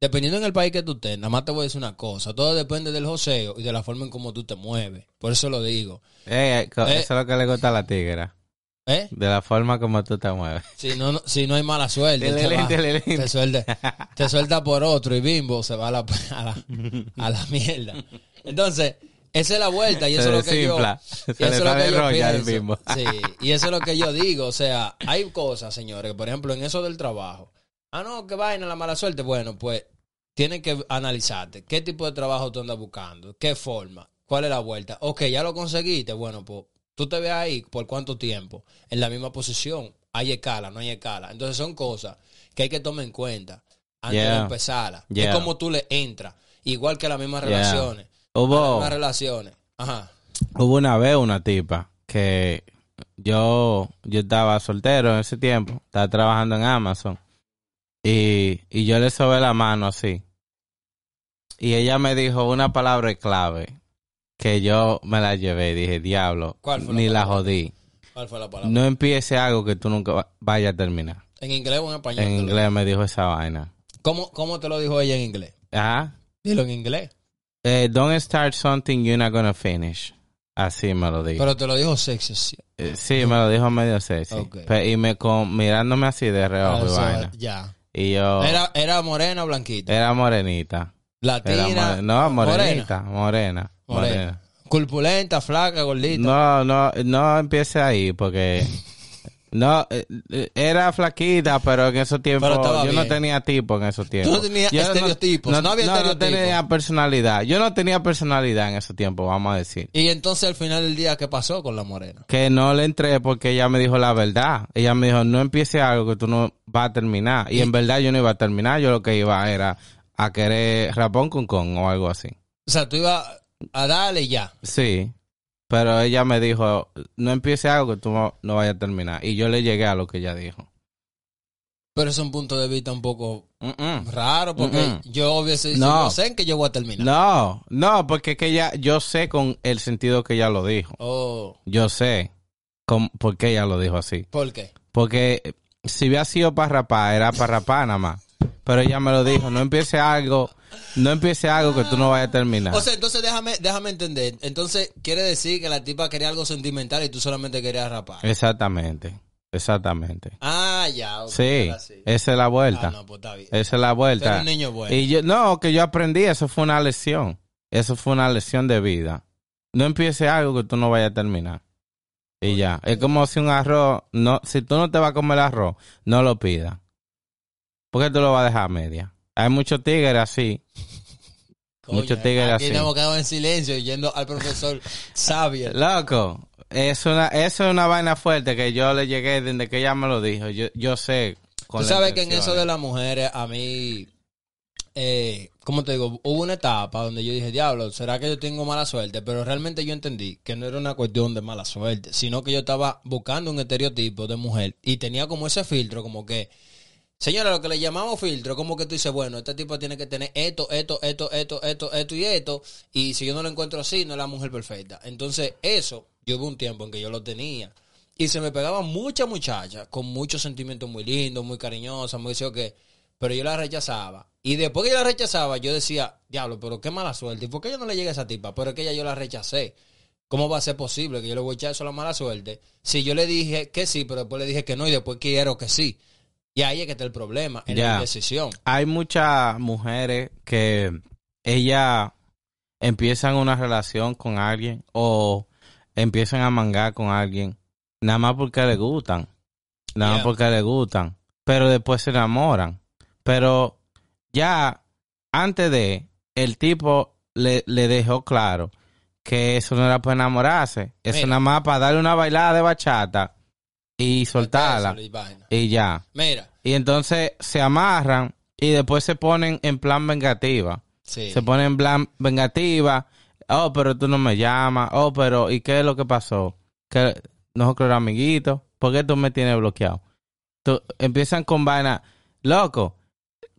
dependiendo en el país que tú estés, nada más te voy a decir una cosa. Todo depende del joseo y de la forma en cómo tú te mueves. Por eso lo digo. Eh, co- Eh. Eso es lo que le gusta a la tigra. ¿Eh? De la forma como tú te mueves. Si no, no- si no hay mala suerte, te, va- te suelta, te suelta por otro y bimbo se va a la, [LAUGHS] a la, a la mierda. Entonces, esa es la vuelta y eso es lo que yo... y eso lo que yo pienso. Sí, y eso es lo que yo digo. O sea, hay cosas, señores, que por ejemplo en eso del trabajo. Ah, no, que vaina la mala suerte. Bueno, pues tienes que analizarte. ¿Qué tipo de trabajo tú andas buscando? ¿Qué forma? ¿Cuál es la vuelta? Ok, ya lo conseguiste. Bueno, pues tú te ves ahí por cuánto tiempo en la misma posición. Hay escala, no hay escala. Entonces son cosas que hay que tomar en cuenta antes de empezarla. Yeah. Es como tú le entras. Igual que las mismas Yeah. relaciones. Hubo, Las relaciones. Ajá. hubo una vez una tipa que yo, yo estaba soltero en ese tiempo, estaba trabajando en Amazon y, y yo le sobé la mano así. Y ella me dijo una palabra clave que yo me la llevé. Dije, diablo, ¿Cuál fue la ni la jodí. ¿Cuál fue la palabra? No empiece algo que tú nunca va- vayas a terminar. ¿En inglés o en español? En inglés me dijo esa vaina. ¿Cómo, ¿Cómo te lo dijo ella en inglés? Ajá. Dilo en inglés. Eh, don't start something you're not gonna finish. Así me lo dijo. Pero te lo dijo sexy. sí. Eh, sí, me lo dijo medio sexy. Ok. Pe- y me con, mirándome así de reojo y vaina. ya. Y yo... Era, era morena o blanquita. Era morenita. Era Latina. more- no, morena. morenita. Morena. Morena. Morena. Culpulenta, flaca, gordita. No, no, no empiece ahí porque... No, eh, eh, era flaquita, pero en esos tiempos yo no tenía tipo en esos tiempos. no tenías Yo estereotipos, no había no estereotipos. tenía personalidad. Yo no tenía personalidad en esos tiempos, vamos a decir. Y entonces al final del día, ¿qué pasó con la morena? Que no le entré porque ella me dijo la verdad. Ella me dijo, no empiece algo que tú no vas a terminar. Y, en verdad yo no iba a terminar. Yo lo que iba era a querer rapón con con o algo así. O sea, tú ibas a darle y ya. Sí. Pero ella me dijo, no empiece algo que tú no, no vayas a terminar. Y yo le llegué a lo que ella dijo. Pero es un punto de vista un poco Mm-mm. raro porque yo obviamente No. yo sé en que yo voy a terminar. No, no, porque es que ella, yo sé con el sentido que ella lo dijo. Oh, Yo sé con, por qué ella lo dijo así. ¿Por qué? Porque si hubiera sido para rapar, era para rapar nada más. Pero ella me lo dijo, no empiece algo, no empiece algo que tú no vayas a terminar. O sea, entonces déjame, déjame entender. Entonces, quiere decir que la tipa quería algo sentimental y tú solamente querías rapar. exactamente, exactamente. Ah, ya. ok, Sí, esa es la vuelta. Ah, no, pues está bien. Esa es la vuelta. un niño bueno. Y yo, no, que yo aprendí, eso fue una lección. Eso fue una lección de vida. No empiece algo que tú no vayas a terminar. Y ya. Es como si un arroz, no, si tú no te vas a comer el arroz, no lo pidas. ¿Por qué tú lo vas a dejar a media? Hay muchos tigres así. Muchos tigres así. nos hemos quedado en silencio yendo al profesor Xavier. Loco, es una, eso es una vaina fuerte que yo le llegué desde que ella me lo dijo. Yo, yo sé. con Tú sabes que en eso de las mujeres, a mí, eh, ¿cómo te digo? Hubo una etapa donde yo dije, diablo, ¿será que yo tengo mala suerte? Pero realmente yo entendí que no era una cuestión de mala suerte, sino que yo estaba buscando un estereotipo de mujer y tenía como ese filtro, como que, señora, lo que le llamamos filtro, como que tú dices, bueno, este tipo tiene que tener esto, esto, esto, esto, esto, esto y esto, y si yo no lo encuentro así, no es la mujer perfecta. Entonces, eso, yo hubo un tiempo en que yo lo tenía. Y se me pegaban muchas muchachas con muchos sentimientos muy lindos, muy cariñosas, muy que, pero yo la rechazaba. Y después que yo la rechazaba, yo decía, diablo, pero qué mala suerte. ¿Y por qué yo no le llegué a esa tipa? Pero es que ya yo la rechacé. ¿Cómo va a ser posible que yo le voy a echar eso a la mala suerte? Si yo le dije que sí, pero después le dije que no y después quiero que sí. Y ahí es que está el problema, en la Ya. indecisión. Hay muchas mujeres que ellas empiezan una relación con alguien o empiezan a mangar con alguien nada más porque le gustan, nada más porque le gustan, pero después se enamoran. Pero ya antes de el tipo le, le dejó claro que eso no era para enamorarse, eso Mira. nada más para darle una bailada de bachata y soltarla y ya. Mira, Y entonces se amarran y después se ponen en plan vengativa. sí. Se ponen en plan vengativa. Oh, pero tú no me llamas. Oh, pero ¿y qué es lo que pasó? Que nosotros éramos amiguitos. ¿Por qué tú me tienes bloqueado? Tú- empiezan con vaina. Loco,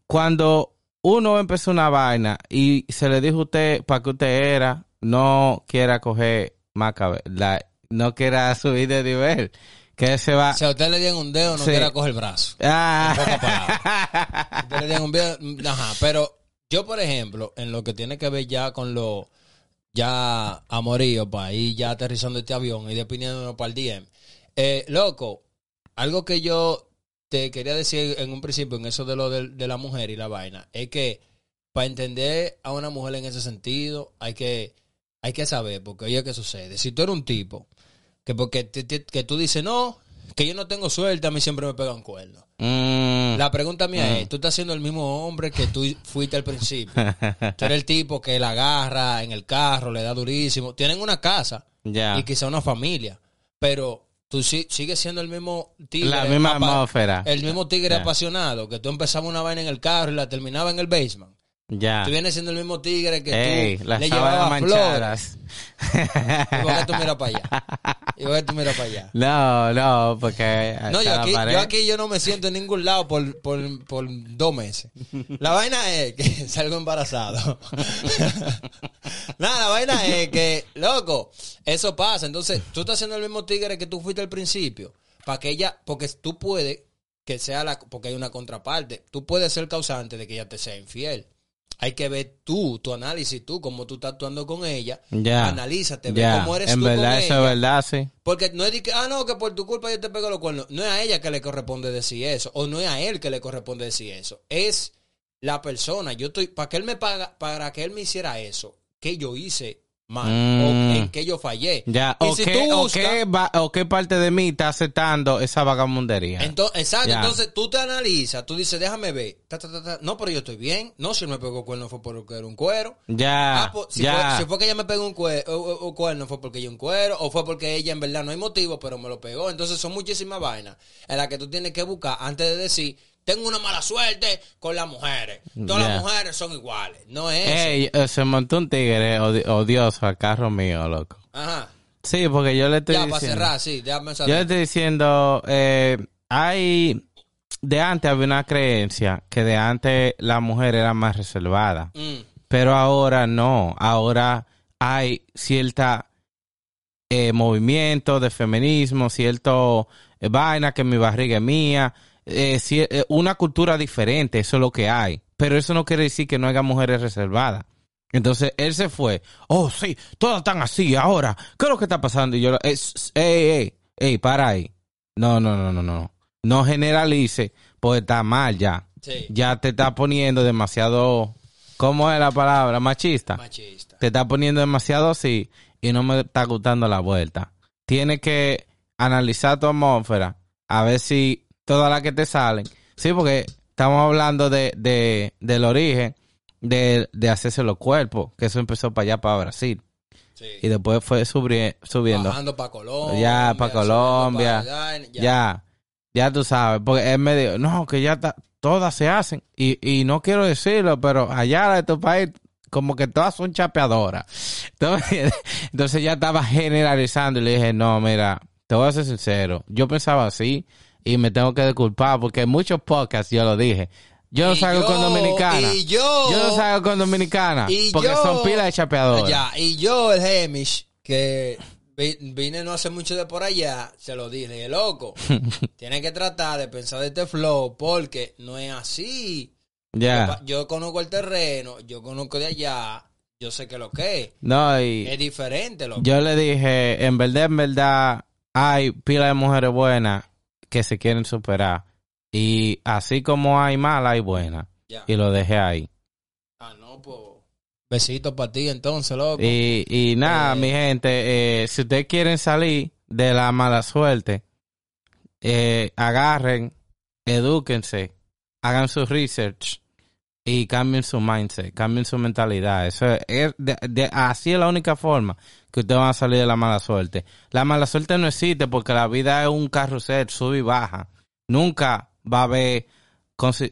cuando uno empezó una vaina y se le dijo a usted para que usted era, no quiera coger más cabe- la- no quiera [LAUGHS] subir de nivel. Que se va. Si a usted le dieron un dedo, no Sí. quiera coger el brazo. Ah. Usted le dieron un video- Ajá, pero yo, por ejemplo, en lo que tiene que ver ya con lo ya amorío, para ir ya aterrizando este avión y dependiendo para el DM. Eh, loco, algo que yo te quería decir en un principio, en eso de lo de, de la mujer y la vaina, es que para entender a una mujer en ese sentido, hay que, hay que saber, porque oye, ¿qué sucede? Si tú eres un tipo que porque te- te- que tú dices, no, que yo no tengo suerte, a mí siempre me pegan cuernos. Mm. La pregunta mía es, tú estás siendo el mismo hombre que tú fuiste al principio. [LAUGHS] tú eres el tipo que la agarra en el carro, le da durísimo. Tienen una casa Ya. y quizá una familia, pero tú sí- sigues siendo el mismo tigre. La misma atmósfera. El mismo tigre apasionado, que tú empezabas una vaina en el carro y la terminaba en el basement. Ya. Tú vienes siendo el mismo tigre que Ey, tú las le llevabas flores. ¿Y por qué tú miras para allá? [LAUGHS] ¿Y qué tú miras para allá? No, no, porque. No, yo aquí, yo aquí yo no me siento en ningún lado por, por, por dos meses. La vaina es que [LAUGHS] salgo embarazado. [LAUGHS] Nada, la vaina es que, loco, eso pasa. Entonces, tú estás haciendo el mismo tigre que tú fuiste al principio. Para que ella, porque tú puedes que sea la, porque hay una contraparte. Tú puedes ser causante de que ella te sea infiel. Hay que ver tú, tu análisis, tú, cómo tú estás actuando con ella. Ya. Analízate, ve Ya, cómo eres en tú verdad, con eso ella. es verdad, sí. Porque no es de que, ah, no, que por tu culpa yo te pego los cuernos. No es a ella que le corresponde decir eso. O no es a él que le corresponde decir eso. Es la persona. Yo estoy, para que él me paga, para que él me hiciera eso, que yo hice mal. Mm. O en que yo fallé. Ya, Y o, si qué, tú o, buscas- qué va- o qué parte de mí está aceptando esa vagamundería. Entonces, exacto, Ya. entonces tú te analizas, tú dices, déjame ver. Ta, ta, ta, ta. No, pero yo estoy bien. No, si me pegó cuerno fue porque era un cuero. ya, Ah, pues, si, ya. fue, si fue que ella me pegó un cuero, o, o- o cuerno, fue porque yo un cuero, o fue porque ella en verdad no hay motivo, pero me lo pegó. Entonces son muchísimas vainas en las que tú tienes que buscar antes de decir, tengo una mala suerte con las mujeres. Todas Ya. las mujeres son iguales. No es eso. Ey, eh, se montó un tigre odi- odioso al carro mío, loco. Ajá. Sí, porque yo le estoy Ya, para diciendo... cerrar, sí, déjame Yo saber. le estoy diciendo, eh, hay... De antes había una creencia que de antes la mujer era más reservada. Mm, Pero ahora no. Ahora hay cierta eh, movimiento de feminismo, cierto eh, vaina que mi barriga es mía, eh, cier- eh, una cultura diferente, eso es lo que hay. Pero eso no quiere decir que no haya mujeres reservadas. Entonces él se fue. Oh, sí, todas están así ahora. ¿Qué es lo que está pasando? Y yo, eh, ey, ey, ey, para ahí. No, no, no, no, no. No generalice, pues está mal ya. sí, Ya te está poniendo demasiado, ¿cómo es la palabra? Machista. machista. Te está poniendo demasiado así y no me está gustando la vuelta. Tienes que analizar tu atmósfera, a ver si todas las que te salen. Sí, porque estamos hablando de, de, del origen de, de hacerse los cuerpos, que eso empezó para allá, para Brasil. Sí. Y después fue subri- subiendo. Bajando para Colombia. Ya, pa' subiendo Colombia. allá, Ya. ya, tú sabes, porque él me dijo, no, que ya está, todas se hacen. Y, y no quiero decirlo, pero allá de tu país, como que todas son chapeadoras. Entonces, [LAUGHS] entonces ya estaba generalizando y le dije, no, mira, te voy a ser sincero. Yo pensaba así y me tengo que disculpar porque en muchos podcasts yo lo dije. Yo no salgo con yo, dominicana. y yo. no salgo con dominicana. Y porque yo- son pilas de chapeadoras. Ya, y yo, el Hemish, que vi- vine no hace mucho de por allá, se lo dije, loco, [LAUGHS] tienes que tratar de pensar de este flow porque no es así. Ya. Yo, yo conozco el terreno, yo conozco de allá, yo sé que lo que es. No, y... Es diferente, loco. Yo le dije, en verdad, en verdad, hay pila de mujeres buenas que se quieren superar. Y así como hay malas, hay buenas. Ya. Y lo dejé ahí. Ah, no, pues. Besitos para ti entonces, loco. Y, y nada, Eh. mi gente, eh, si ustedes quieren salir de la mala suerte, eh, agarren, edúquense, hagan su research y cambien su mindset, cambien su mentalidad. Eso es, de- de- así es la única forma que ustedes van a salir de la mala suerte. La mala suerte no existe porque la vida es un carrusel, sube y baja. Nunca va a haber,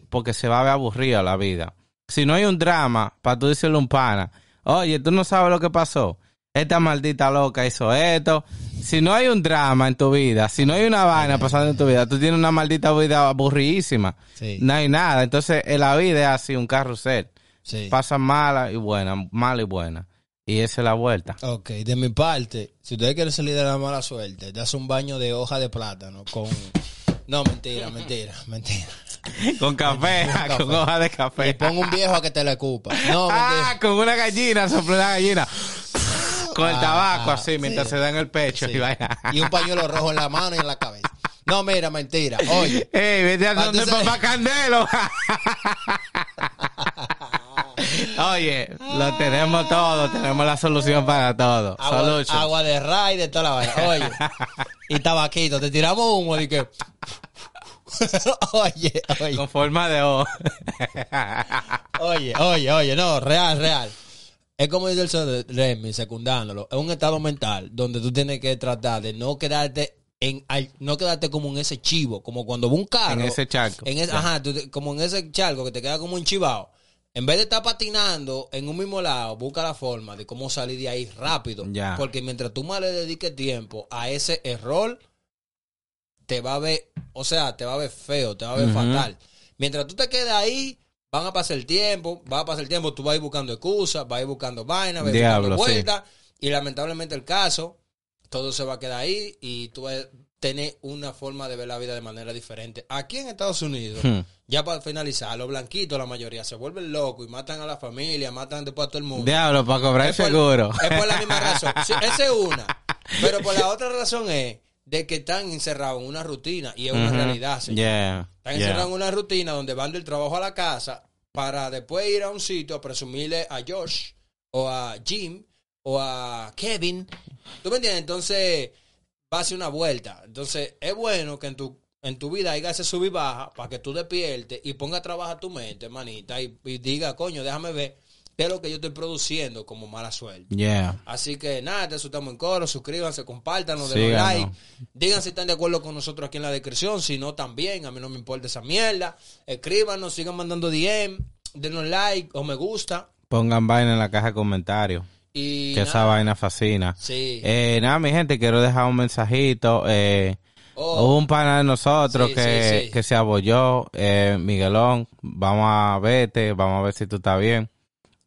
porque se va a ver aburrida la vida. Si no hay un drama, para tú decirle un pana, oye, tú no sabes lo que pasó. Esta maldita loca hizo esto. Si no hay un drama en tu vida, si no hay una vaina pasando en tu vida, tú tienes una maldita vida aburridísima. Sí. No hay nada. Entonces, en la vida es así, un carrusel. Sí. Pasan mala y buena, mala y buena. Y esa es la vuelta. Ok, de mi parte, si ustedes quieren salir de la mala suerte, te hace un baño de hoja de plátano con... No, mentira, mentira, mentira. Con café, Con con café. hoja de Y café. pon un viejo a que te la ocupa. No, [LAUGHS] Ah, mentira. con una gallina, sopla una gallina. Con el tabaco ah, así, mientras se da en el pecho. Y, vaina. Y un pañuelo rojo en la mano y en la cabeza. No, mira, mentira. Oye, Ey, vete a donde papá Candelo. Oye, lo tenemos todo, tenemos la solución para todo. agua, Solution. agua de ray de toda la vaina. Oye, y tabaquito, te tiramos humo de que... oye, oye, Con forma de O. oye, oye, oye, no, real, real. Es como dice el señor Remy, secundándolo. Es un estado mental donde tú tienes que tratar de no quedarte en, no quedarte como en ese chivo, como cuando va un carro. en ese charco. En ese- ajá, tú como en ese charco que te queda como un chivado. En vez de estar patinando en un mismo lado, busca la forma de cómo salir de ahí rápido. Ya. Porque mientras tú más le dediques tiempo a ese error, te va a ver, o sea, te va a ver feo, te va a ver Ujú. fatal. Mientras tú te quedes ahí, van a pasar el tiempo, va a pasar el tiempo, tú vas a ir buscando excusas, vas a ir buscando vainas, vas a ir buscando vueltas. Y lamentablemente el caso, todo se va a quedar ahí y tú vas a tener una forma de ver la vida de manera diferente. Aquí en Estados Unidos, Hmm. ya para finalizar, los blanquitos, la mayoría, se vuelven locos y matan a la familia, matan después a todo el mundo. Diablo, para cobrar el por- seguro. Es por la misma razón. Sí, esa es una. [LAUGHS] Pero por la otra razón es de que están encerrados en una rutina y es una realidad, señor. Yeah, Están yeah. encerrados en una rutina donde van del trabajo a la casa para después ir a un sitio a presumirle a Josh o a Jim o a Kevin. ¿Tú me entiendes? Entonces va a una vuelta. Entonces es bueno que en tu, en tu vida haya ese sub y baja para que tú despiertes y ponga a trabajar tu mente, manita, y, y diga, coño, déjame ver qué es lo que yo estoy produciendo como mala suerte. Yeah. Así que nada, te estamos en coro, suscríbanse, compártanos, denle like. Digan si están de acuerdo con nosotros aquí en la descripción, si no también, a mí no me importa esa mierda. Escríbanos, sigan mandando DM, denos like o me gusta. Pongan vaina en la caja de comentarios. Y Que nada, esa vaina fascina. Sí. Eh, nada, mi gente, quiero dejar un mensajito. Eh, Oh. Hubo un pana de nosotros Sí, que, sí, sí. que se abolló, eh, Miguelón. Vamos a verte, vamos a ver si tú estás bien.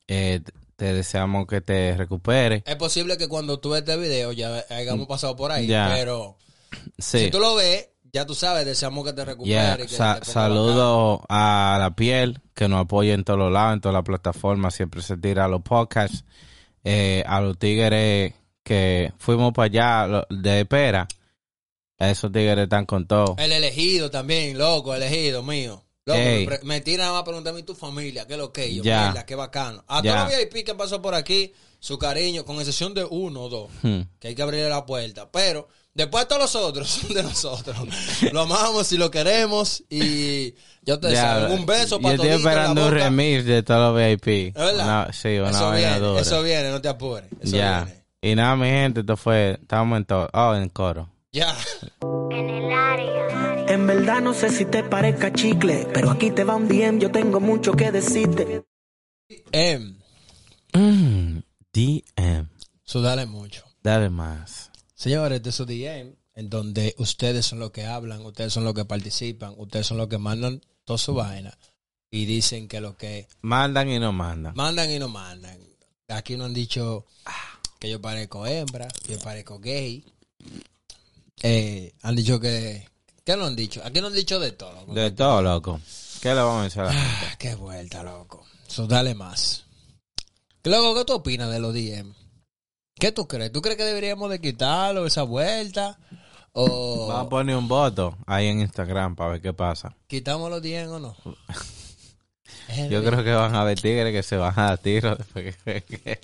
Eh, te deseamos que te recuperes. Es posible que cuando tú ves este video ya hayamos pasado por ahí, Ya. pero Sí. si tú lo ves, ya tú sabes, deseamos que te Yeah, recuperes. que sa- te ponga saludo a la piel que nos apoya en todos los lados, en todas las plataformas. Siempre se tira a los podcasts. Eh, a los tigres que fuimos para allá de espera. Esos tigres están con todo. El elegido también, loco, elegido mío. Loco, Ey. me, me tiran a preguntarme tu familia, qué es lo que. Yo, mierda, qué bacano. A todos los VIP que pasó por aquí, su cariño, con excepción de uno o dos, Hmm. que hay que abrirle la puerta. Pero después todos los otros [LAUGHS] son de nosotros. lo amamos y lo queremos. Y yo te deseo un beso Yo para estoy esperando un remix de todos los VIP. Una- sí, una eso viene, dura. eso viene, no te apures. Eso ya. viene. Y nada, mi gente, esto fue. Estamos en todo. Oh, en coro. Ya. En verdad no sé si te parezca chicle, pero aquí te va un DM, yo tengo mucho que decirte. Em, Mm, DM. sudale mucho. Dale más. Señores, de su DM, en donde ustedes son los que hablan, ustedes son los que participan, ustedes son los que mandan toda su vaina y dicen que lo que Mandan y no mandan. mandan y no mandan. Aquí no han dicho que yo parezco hembra, que yo parezco gay. Eh, han dicho que... ¿Qué no han dicho? Aquí no han dicho de todo. loco. De todo, loco. ¿Qué le vamos a decir a la gente? Ah, qué vuelta, loco. So, dale más. Luego, ¿qué tú opinas de los DM? ¿Qué tú crees? ¿Tú crees que deberíamos de quitarlo, esa vuelta? ¿O Vamos a poner un voto ahí en Instagram para ver qué pasa. quitamos los DM o no? [LAUGHS] Yo creo que van a haber tigres que se van a dar tiros después [LAUGHS] que-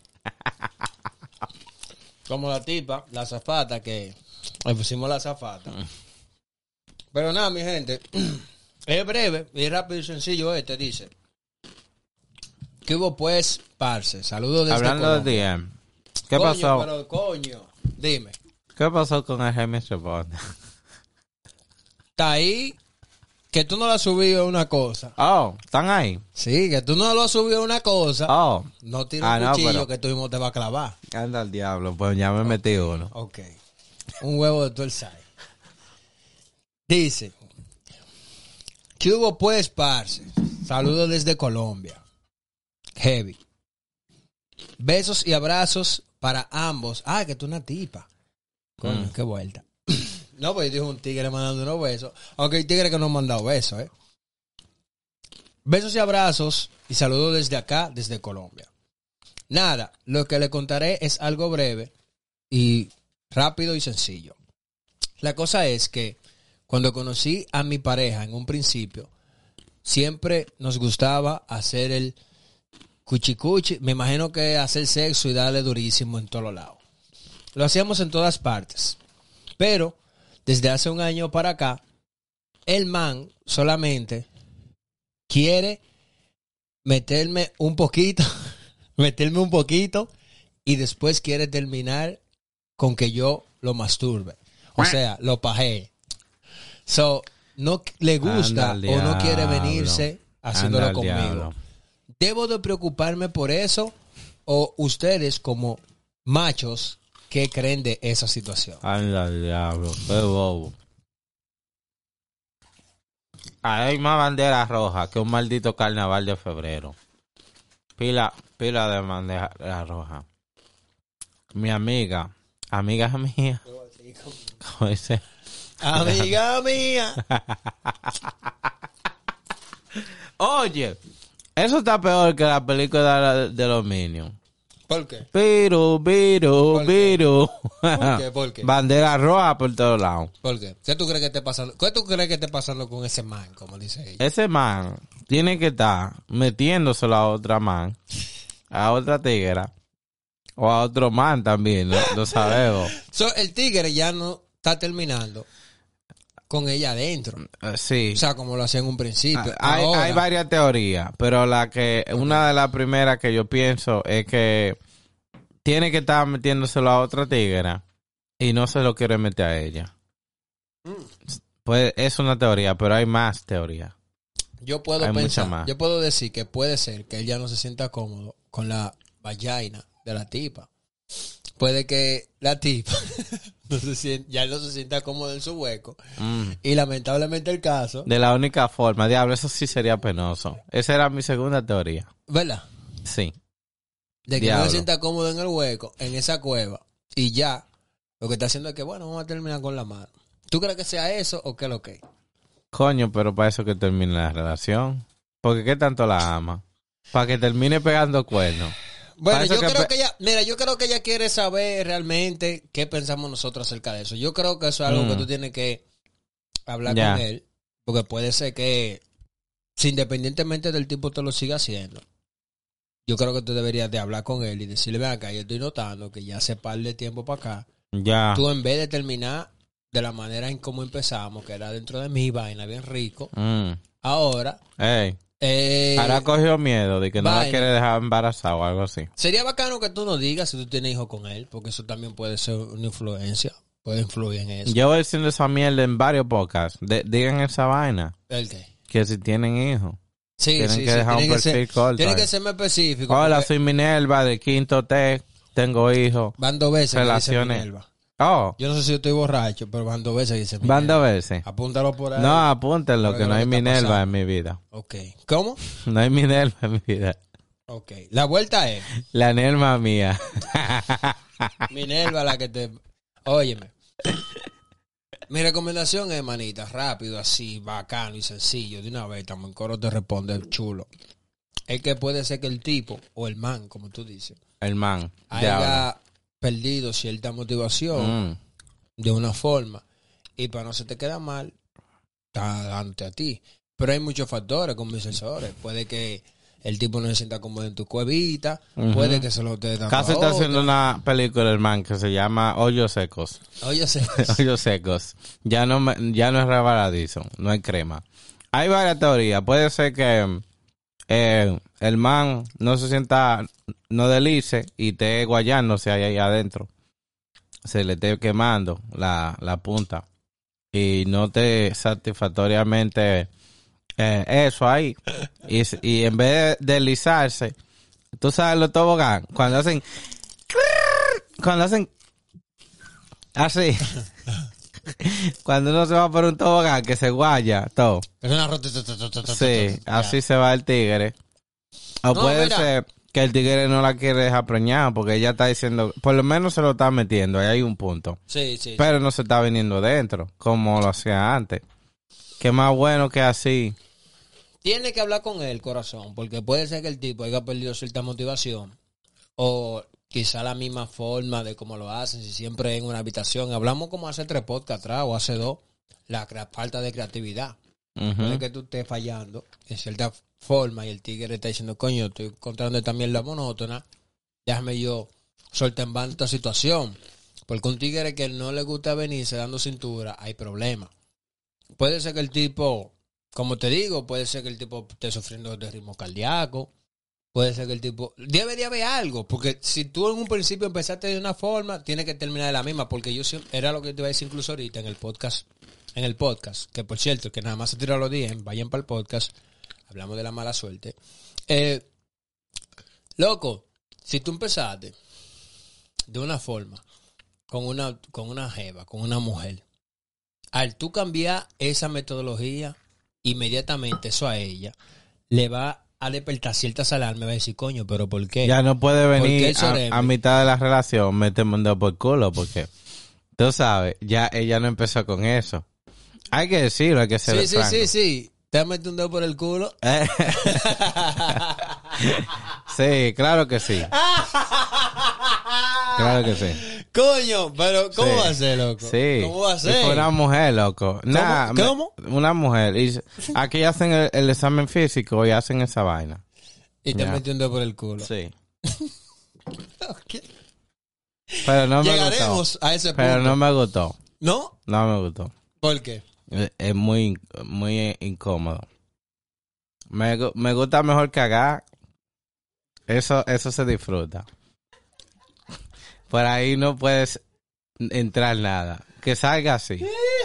Como la tipa, la zafata, que le pusimos la zafata. Pero nada, mi gente, [CLEARS THROAT] es breve y rápido y sencillo este, dice. ¿Qué hubo pues, parce? Saludos desde Hablando Colombia. de DM. ¿Qué Coño, pasó? Pero, coño, dime. ¿Qué pasó con el James Rebond? [LAUGHS] Está ahí, que tú no lo has subido una cosa. Oh, ¿están ahí? Sí, que tú no lo has subido una cosa. Oh, No tiene Ah, un no, cuchillo pero- que tú mismo te va a clavar. anda al diablo. Pues ya me metí uno. Ok. Un huevo de todo el side. Dice. ¿Qué hubo pues, parce? Saludos desde Colombia. Heavy. Besos y abrazos para ambos. Ah, que tú una tipa. Coño, Mm. qué vuelta. no, pues dijo un tigre mandando unos besos. Aunque hay tigres que no han mandado besos, ¿eh? Besos y abrazos y saludos desde acá, desde Colombia. Nada, lo que le contaré es algo breve y rápido y sencillo. La cosa es que cuando conocí a mi pareja en un principio, siempre nos gustaba hacer el cuchicuchi. Me imagino que hacer sexo y darle durísimo en todos lados. Lo hacíamos en todas partes. Pero desde hace un año para acá, el man solamente quiere meterme un poquito, [LAUGHS] meterme un poquito y después quiere terminar con que yo lo masturbe. O sea, lo pajee. So, no le gusta o no quiere venirse haciéndolo conmigo. ¿Debo de preocuparme por eso? ¿O ustedes como machos, qué creen de esa situación? Anda diablo. Qué bobo. Hay más bandera roja que un maldito carnaval de febrero. Pila, pila de bandera roja. Mi amiga Amiga mía. [LAUGHS] Como dice. Amiga mía. Oye, eso está peor que la película de, los Minions. ¿Por qué? ¿Por qué? piru. ¿Por qué? ¿Por qué? Bandera roja por todos lados. ¿Por qué? ¿Qué tú crees que esté pasando? ¿Qué tú crees que esté pasando con ese man, como dice ella? Ese man tiene que estar metiéndoselo a otra man, a otra tigra, o a otro man también, lo, lo sabemos. [LAUGHS] So, el tigre ya no está terminando con ella adentro. Eh, Sí. O sea, como lo hacía en un principio. Ah, Hay, varias teorías, pero la que una de las primeras que yo pienso es que tiene que estar metiéndoselo a otra tigra y no se lo quiere meter a ella. Mm. Pues es una teoría, pero hay más teorías. yo puedo hay mucha pensar, más. yo puedo decir que puede ser que él ya no se sienta cómodo con la vagina de la tipa. Puede que la tipa [LAUGHS] no se sienta- ya no se sienta cómodo en su hueco. Mm. Y lamentablemente el caso, De la única forma, diablo, eso sí sería penoso. Esa era mi segunda teoría. ¿verdad? Sí. De que no se sienta cómodo en el hueco, en esa cueva, y ya, lo que está haciendo es que, bueno, vamos a terminar con la mano. ¿Tú crees que sea eso o qué es lo que? Coño, pero para eso que termine la relación. Porque qué tanto la ama. Para que termine pegando cuernos. Bueno, yo que creo que ella, mira, yo creo que ella quiere saber realmente qué pensamos nosotros acerca de eso. Yo creo que eso es algo Mm. que tú tienes que hablar con él, porque puede ser que, si independientemente del tipo te lo siga haciendo, yo creo que tú deberías de hablar con él y decirle, ven acá, yo estoy notando que ya hace par de tiempo para acá, Ya. tú en vez de terminar de la manera en cómo empezamos, que era dentro de mi vaina, bien rico, Mm. ahora, Ey. Eh, Ahora cogió miedo de que no la quiere dejar embarazada o algo así. sería bacano que tú nos digas si tú tienes hijos con él, porque eso también puede ser una influencia, puede influir en eso. Yo voy diciendo esa mierda en varios podcasts. De- digan esa vaina. ¿El qué? Que si tienen hijos. Sí, Tienen sí, que sí, dejar un que perfil ser, corto tiene ahí. que ser más específico. Hola, porque soy Minerva de Quinto T. Tengo hijos. Van dos veces que dice Relaciones. Minerva. Oh, Yo no sé si yo estoy borracho, pero van dos veces dice van dos veces. Apúntalo por ahí. No, apúntenlo, Oiga que no hay Minerva pasando. en mi vida. Ok. ¿Cómo? [LAUGHS] No hay Minerva en mi vida. Ok. La vuelta es La Nerva mía. [LAUGHS] Minerva la que te... Óyeme. Mi recomendación es, manita, rápido, así, bacano y sencillo. De una vez, estamos en coro, te responde chulo. Es que puede ser que el tipo, o el man, como tú dices, El man. Haya perdido cierta motivación Mm. de una forma. Y para no se te queda mal, está dándote a ti. Pero hay muchos factores con mis asesores. Puede que el tipo no se sienta cómodo en tu cuevita. Puede que se lo dando Casi está haciendo una película, hermano, que se llama Hoyos Secos. Oye, se- [LAUGHS] Hoyos Secos. Ya no, ya no es rebaladizo, no hay crema. Hay varias teorías. Puede ser que eh, el man no se sienta, no delice y esté guayándose ahí, ahí adentro. Se le esté quemando la, la punta y no esté satisfactoriamente eh, eso ahí. Y, y en vez de deslizarse, tú sabes los tobogán, cuando hacen, cuando hacen así, [LAUGHS] cuando uno se va por un tobogán que se guaya todo. Sí, así se va el tigre. O No, puede mira. ser que el tigre no la quiere dejar preñada porque ella está diciendo, por lo menos se lo está metiendo, ahí hay un punto. Sí, sí. Pero no se está viniendo dentro, como lo hacía antes. Que más bueno que así. Tiene que hablar con él, corazón, porque puede ser que el tipo haya perdido cierta motivación o quizá la misma forma de cómo lo hacen, si siempre en una habitación. Hablamos como hace tres podcasts atrás o hace dos, la falta de creatividad. Puede que tú estés fallando en cierta forma y el tigre está diciendo, coño, estoy encontrando esta mierda monótona, déjame yo soltar en banda esta situación. Porque un tigre que no le gusta venirse dando cintura, hay problemas. Puede ser que el tipo, como te digo, puede ser que el tipo esté sufriendo de ritmo cardíaco. Puede ser que el tipo... Debe de haber algo, porque si tú en un principio empezaste de una forma, tiene que terminar de la misma, porque yo era lo que te iba a decir incluso ahorita en el podcast, en el podcast, que por cierto, que nada más se tira los 10, vayan para el podcast, hablamos de la mala suerte. Eh, loco, si tú empezaste de una forma, con una, con una jeva, con una mujer, al tú cambiar esa metodología, inmediatamente eso a ella le va a despertar ciertas alarmas, va a decir, coño, pero ¿por qué? Ya no puede venir a, a mitad de la relación, meterme un dedo por culo, porque tú sabes, ya ella no empezó con eso. Hay que decirlo, hay que ser sí, sí, sí, sí. Te has metido un dedo por el culo. [LAUGHS] sí, claro que sí. [LAUGHS] Claro que sí. Coño, pero ¿cómo Sí. va a ser, loco? Sí. ¿Cómo va a ser? fue una mujer, loco. Nah, me- ¿Cómo? Una mujer. Y [LAUGHS] aquí hacen el, el examen físico y hacen esa vaina. Y te Ya. metió un dedo por el culo. Sí. Ok. Pero no me Llegaremos gustó. a ese punto. Pero no me gustó. ¿No? No me gustó. ¿Por qué? Es es muy, muy incómodo. Me, me gusta mejor cagar. Eso, eso se disfruta. Por ahí no puedes entrar nada. Que salga así.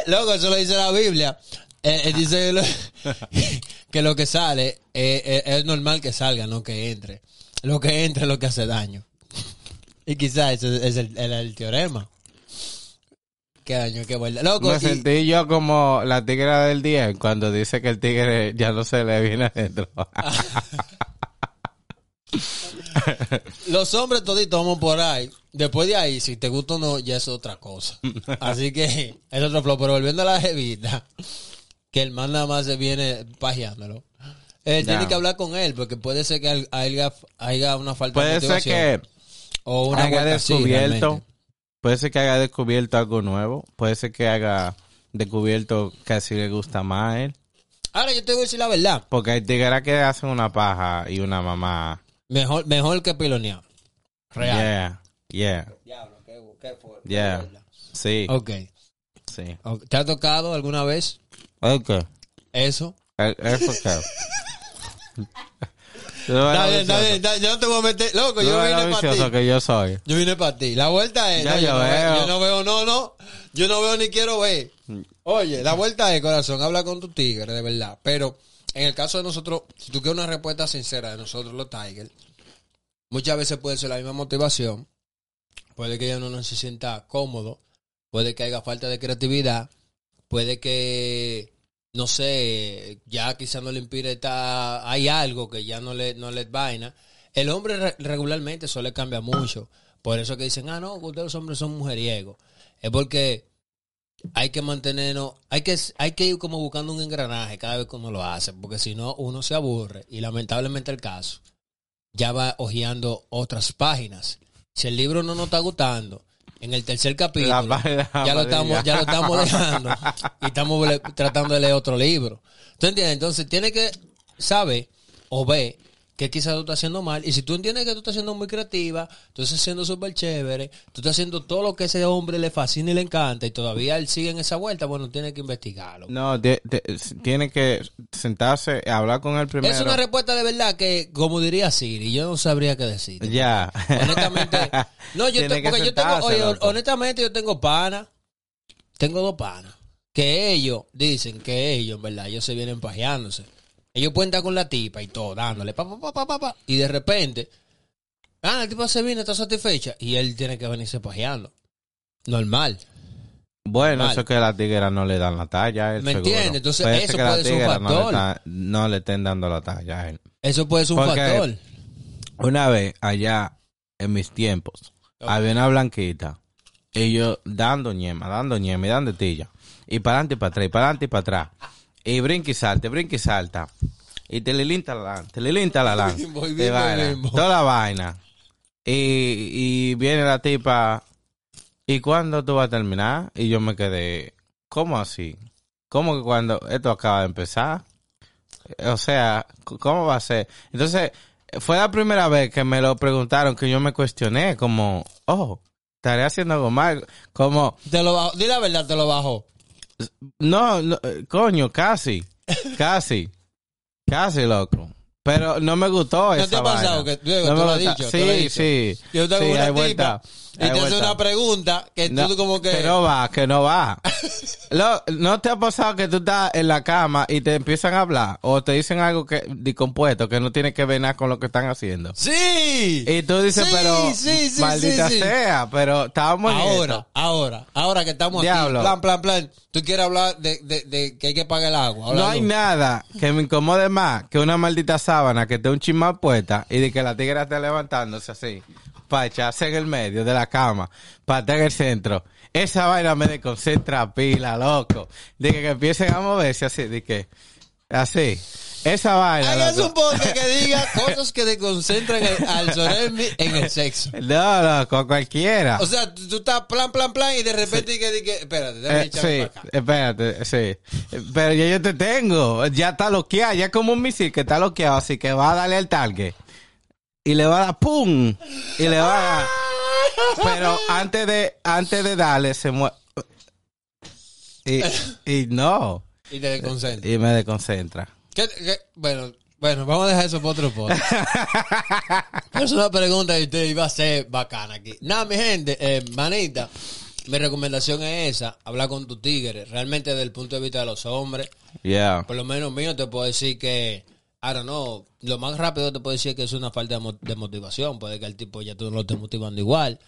Loco, eso lo dice la Biblia. Eh, eh, dice [LAUGHS] que lo que sale eh, eh, es normal que salga, no que entre. Lo que entra es lo que hace daño. Y quizás ese es el- el teorema. Qué daño, qué vuelta. Loco, Me y- sentí yo como la tigra del 10 cuando dice que el tigre ya no se le viene adentro. [LAUGHS] los hombres toditos vamos por ahí. Después de ahí, si te gusta o no, ya es otra cosa. Así que es otro flow. Pero volviendo a la jevita, que el man nada más se viene pajeándolo. Eh, Ya. Tiene que hablar con él, porque puede ser que haya, haya una falta Puede de ser motivación. que o una haya descubierto, realmente. Puede ser que haya descubierto algo nuevo, puede ser que haya descubierto que así le gusta más a él. Ahora yo te voy a decir la verdad. Porque hay tigres que hacen una paja y una mamá. Mejor, mejor que pilonear. Real. Yeah, yeah, Diablo, qué, qué fue- qué yeah. Sí, Ok. sí. ¿Te ha tocado alguna vez Ok. eso? Eh, Eso que. [LAUGHS] Está bien, está bien, está bien. Yo no te voy a meter. Loco, yo vine para ti. que yo soy. Yo vine para ti. La vuelta es. Ya no, yo, veo. yo no veo, no, no. Yo no veo ni quiero ver. Oye, la vuelta es, corazón. Habla con tu tigre, de verdad. Pero en el caso de nosotros, si tú quieres una respuesta sincera de nosotros, los Tigers, muchas veces puede ser la misma motivación. Puede que ya uno no se sienta cómodo. Puede que haya falta de creatividad. Puede que, no sé, ya quizás no le impide estar. Hay algo que ya no le, no le vaina. El hombre re- regularmente eso le cambia mucho. Por eso que dicen, ah, no, ustedes los hombres son mujeriegos. Es porque hay que mantenernos, hay que, hay que ir como buscando un engranaje cada vez que uno lo hace, porque si no, uno se aburre. Y lamentablemente el caso, ya va hojeando otras páginas. Si el libro no nos está gustando, en el tercer capítulo, La ya lo estamos, ya lo estamos dejando [LAUGHS] y estamos le- tratando de leer otro libro. ¿Tú entiendes? Entonces tiene que saber o ver que quizás tú estás haciendo mal. Y si tú entiendes que tú estás siendo muy creativa, tú estás siendo súper chévere, tú estás haciendo todo lo que a ese hombre le fascina y le encanta, y todavía él sigue en esa vuelta, bueno, tiene que investigarlo. No, de- de- tiene que sentarse, hablar con él primero. Es una respuesta de verdad que, como diría Siri, yo no sabría qué decir. Ya. Honestamente, [LAUGHS] no, yo, te- porque yo tengo, oye, loco. honestamente yo tengo pana, tengo dos panas, que ellos dicen que ellos, en verdad, ellos se vienen pajeándose. Ellos pueden estar con la tipa y todo, dándole, pa, pa, pa, pa, pa, pa, y de repente, ah, la tipa se viene, está satisfecha, y él tiene que venirse pajeando. Normal. Bueno, eso es que las tigueras no le dan la talla a él. ¿Me entiendes? Entonces, eso puede ser un tigras no le factor. No le, estén dando la talla a él. Eso puede ser un Porque- factor. Una vez, allá, en mis tiempos, había una blanquita. Yo dando ñema, dando ñema y dando tilla. Y para adelante y para atrás, y para adelante y para atrás. Y brinca y salta, brinca y salta. Y te lilinta la te lilinta la lan. [LAUGHS] Toda la vaina. Y, y viene la tipa. ¿Y cuándo tú vas a terminar? Y yo me quedé. ¿Cómo así? ¿Cómo que cuando esto acaba de empezar? O sea, ¿cómo va a ser? Entonces, fue la primera vez que me lo preguntaron que yo me cuestioné, como, oh, estaré haciendo algo mal. Como, Te lo bajo, di la verdad, te lo bajo. No, no, eh, coño, casi, [LAUGHS] casi, casi, loco. Pero no me gustó ¿No esa te ha pasado vaina. que- Diego, No tú lo has tú Sí, lo has dicho. sí. Yo tengo sí, una hay tipa vuelta, y te hace una pregunta que No, tú como que... que no va, que no va. [LAUGHS] Lo- ¿No te ha pasado que tú estás en la cama y te empiezan a hablar o te dicen algo que discompuesto que no tiene que ver nada con lo que están haciendo? Sí. Y tú dices, Sí, pero sí, sí, maldita sea, pero estábamos Ahora, ahora, ahora que estamos Diablo. aquí, plan, plan, plan. Tú quieres hablar de, de, de que hay que pagar el agua. No hay nada que me incomode más que una maldita sábana que esté un chismal puesta y de que la tigra esté levantándose así, para echarse en el medio de la cama, para estar en el centro. Esa vaina me desconcentra pila, loco. De que, que empiecen a moverse así, de que, así. Esa vaina, Hagas un podcast que diga [LAUGHS] cosas que te concentran en- al Sorelmi en el sexo. No, no, con cualquiera. O sea, tú, tú estás plan, plan, plan y de repente que, que, espérate, déjame Eh, echarme sí, para acá. espérate, sí. Pero ya yo te tengo. Ya está loqueado. Ya es como un misil que está loqueado. Así que va a darle al target. Y le va a dar ¡pum! Y le va a dar. [LAUGHS] Pero antes de, antes de darle, se mueve. Y, y no. Y te desconcentra. Y me desconcentra. ¿Qué- qué? Bueno, bueno, vamos a dejar eso para otro podcast. [LAUGHS] Es una pregunta que usted iba a ser bacana aquí. Nada, mi gente, eh, manita, mi recomendación es esa, hablar con tu tigre. Realmente desde el punto de vista de los hombres, Yeah. por lo menos mío te puedo decir que, Don't know, lo más rápido te puedo decir que es una falta de, mo- de motivación. Puede que el tipo ya tú no lo estés motivando igual.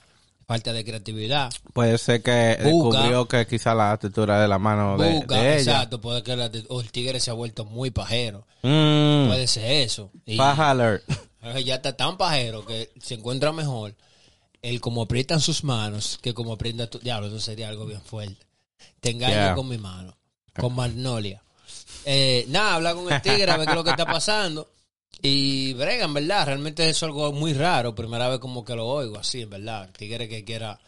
Falta de creatividad. Puede ser que Busca. descubrió que quizá la textura de la mano de, Busca, de ella. exacto, puede que la- o el tigre se ha vuelto muy pajero. Mm, Puede ser eso. Y- paja alert. [LAUGHS] Ya está tan pajero que se encuentra mejor el como aprietan sus manos que como aprieta tu diablo. Eso sería algo bien fuerte. Te engaño Yeah. con mi mano, con Magnolia. Eh, nada, habla con el tigre a ver qué es lo que está pasando. Y brega, en verdad, realmente es algo muy raro. Primera vez como que lo oigo así, en verdad. El tigre que quiera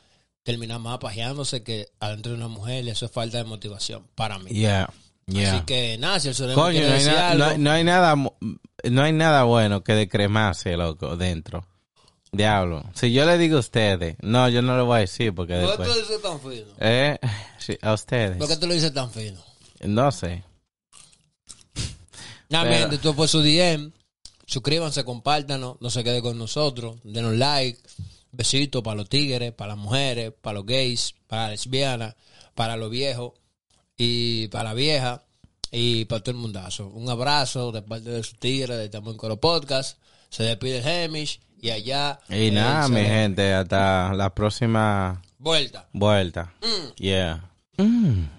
terminar más pajeándose que adentro de una mujer, eso es falta de motivación para mí. Yeah. Yeah. Así que nada, si el Coño, no hay, decir na- algo, no, no hay nada no hay nada bueno que de cremarse, loco, dentro. Diablo. Si yo le digo a ustedes, no, yo no le voy a decir porque ¿por qué tú lo dices tan fino? Eh, [LAUGHS] sí, a ustedes. ¿Por qué tú lo dices tan fino? No sé. Nada, gente, esto fue su DM. Suscríbanse, compártanos, no se quede con nosotros, denos like. Besitos para los tigres, para las mujeres, para los gays, para las lesbianas, para los viejos y para la vieja y para todo el mundazo. Un abrazo de parte de su tigre de Tamo en Coro Podcast. Se despide el Hemish y allá. Y nada, mi gente, hasta la próxima Vuelta. vuelta. Yeah. Mm.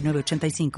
906985.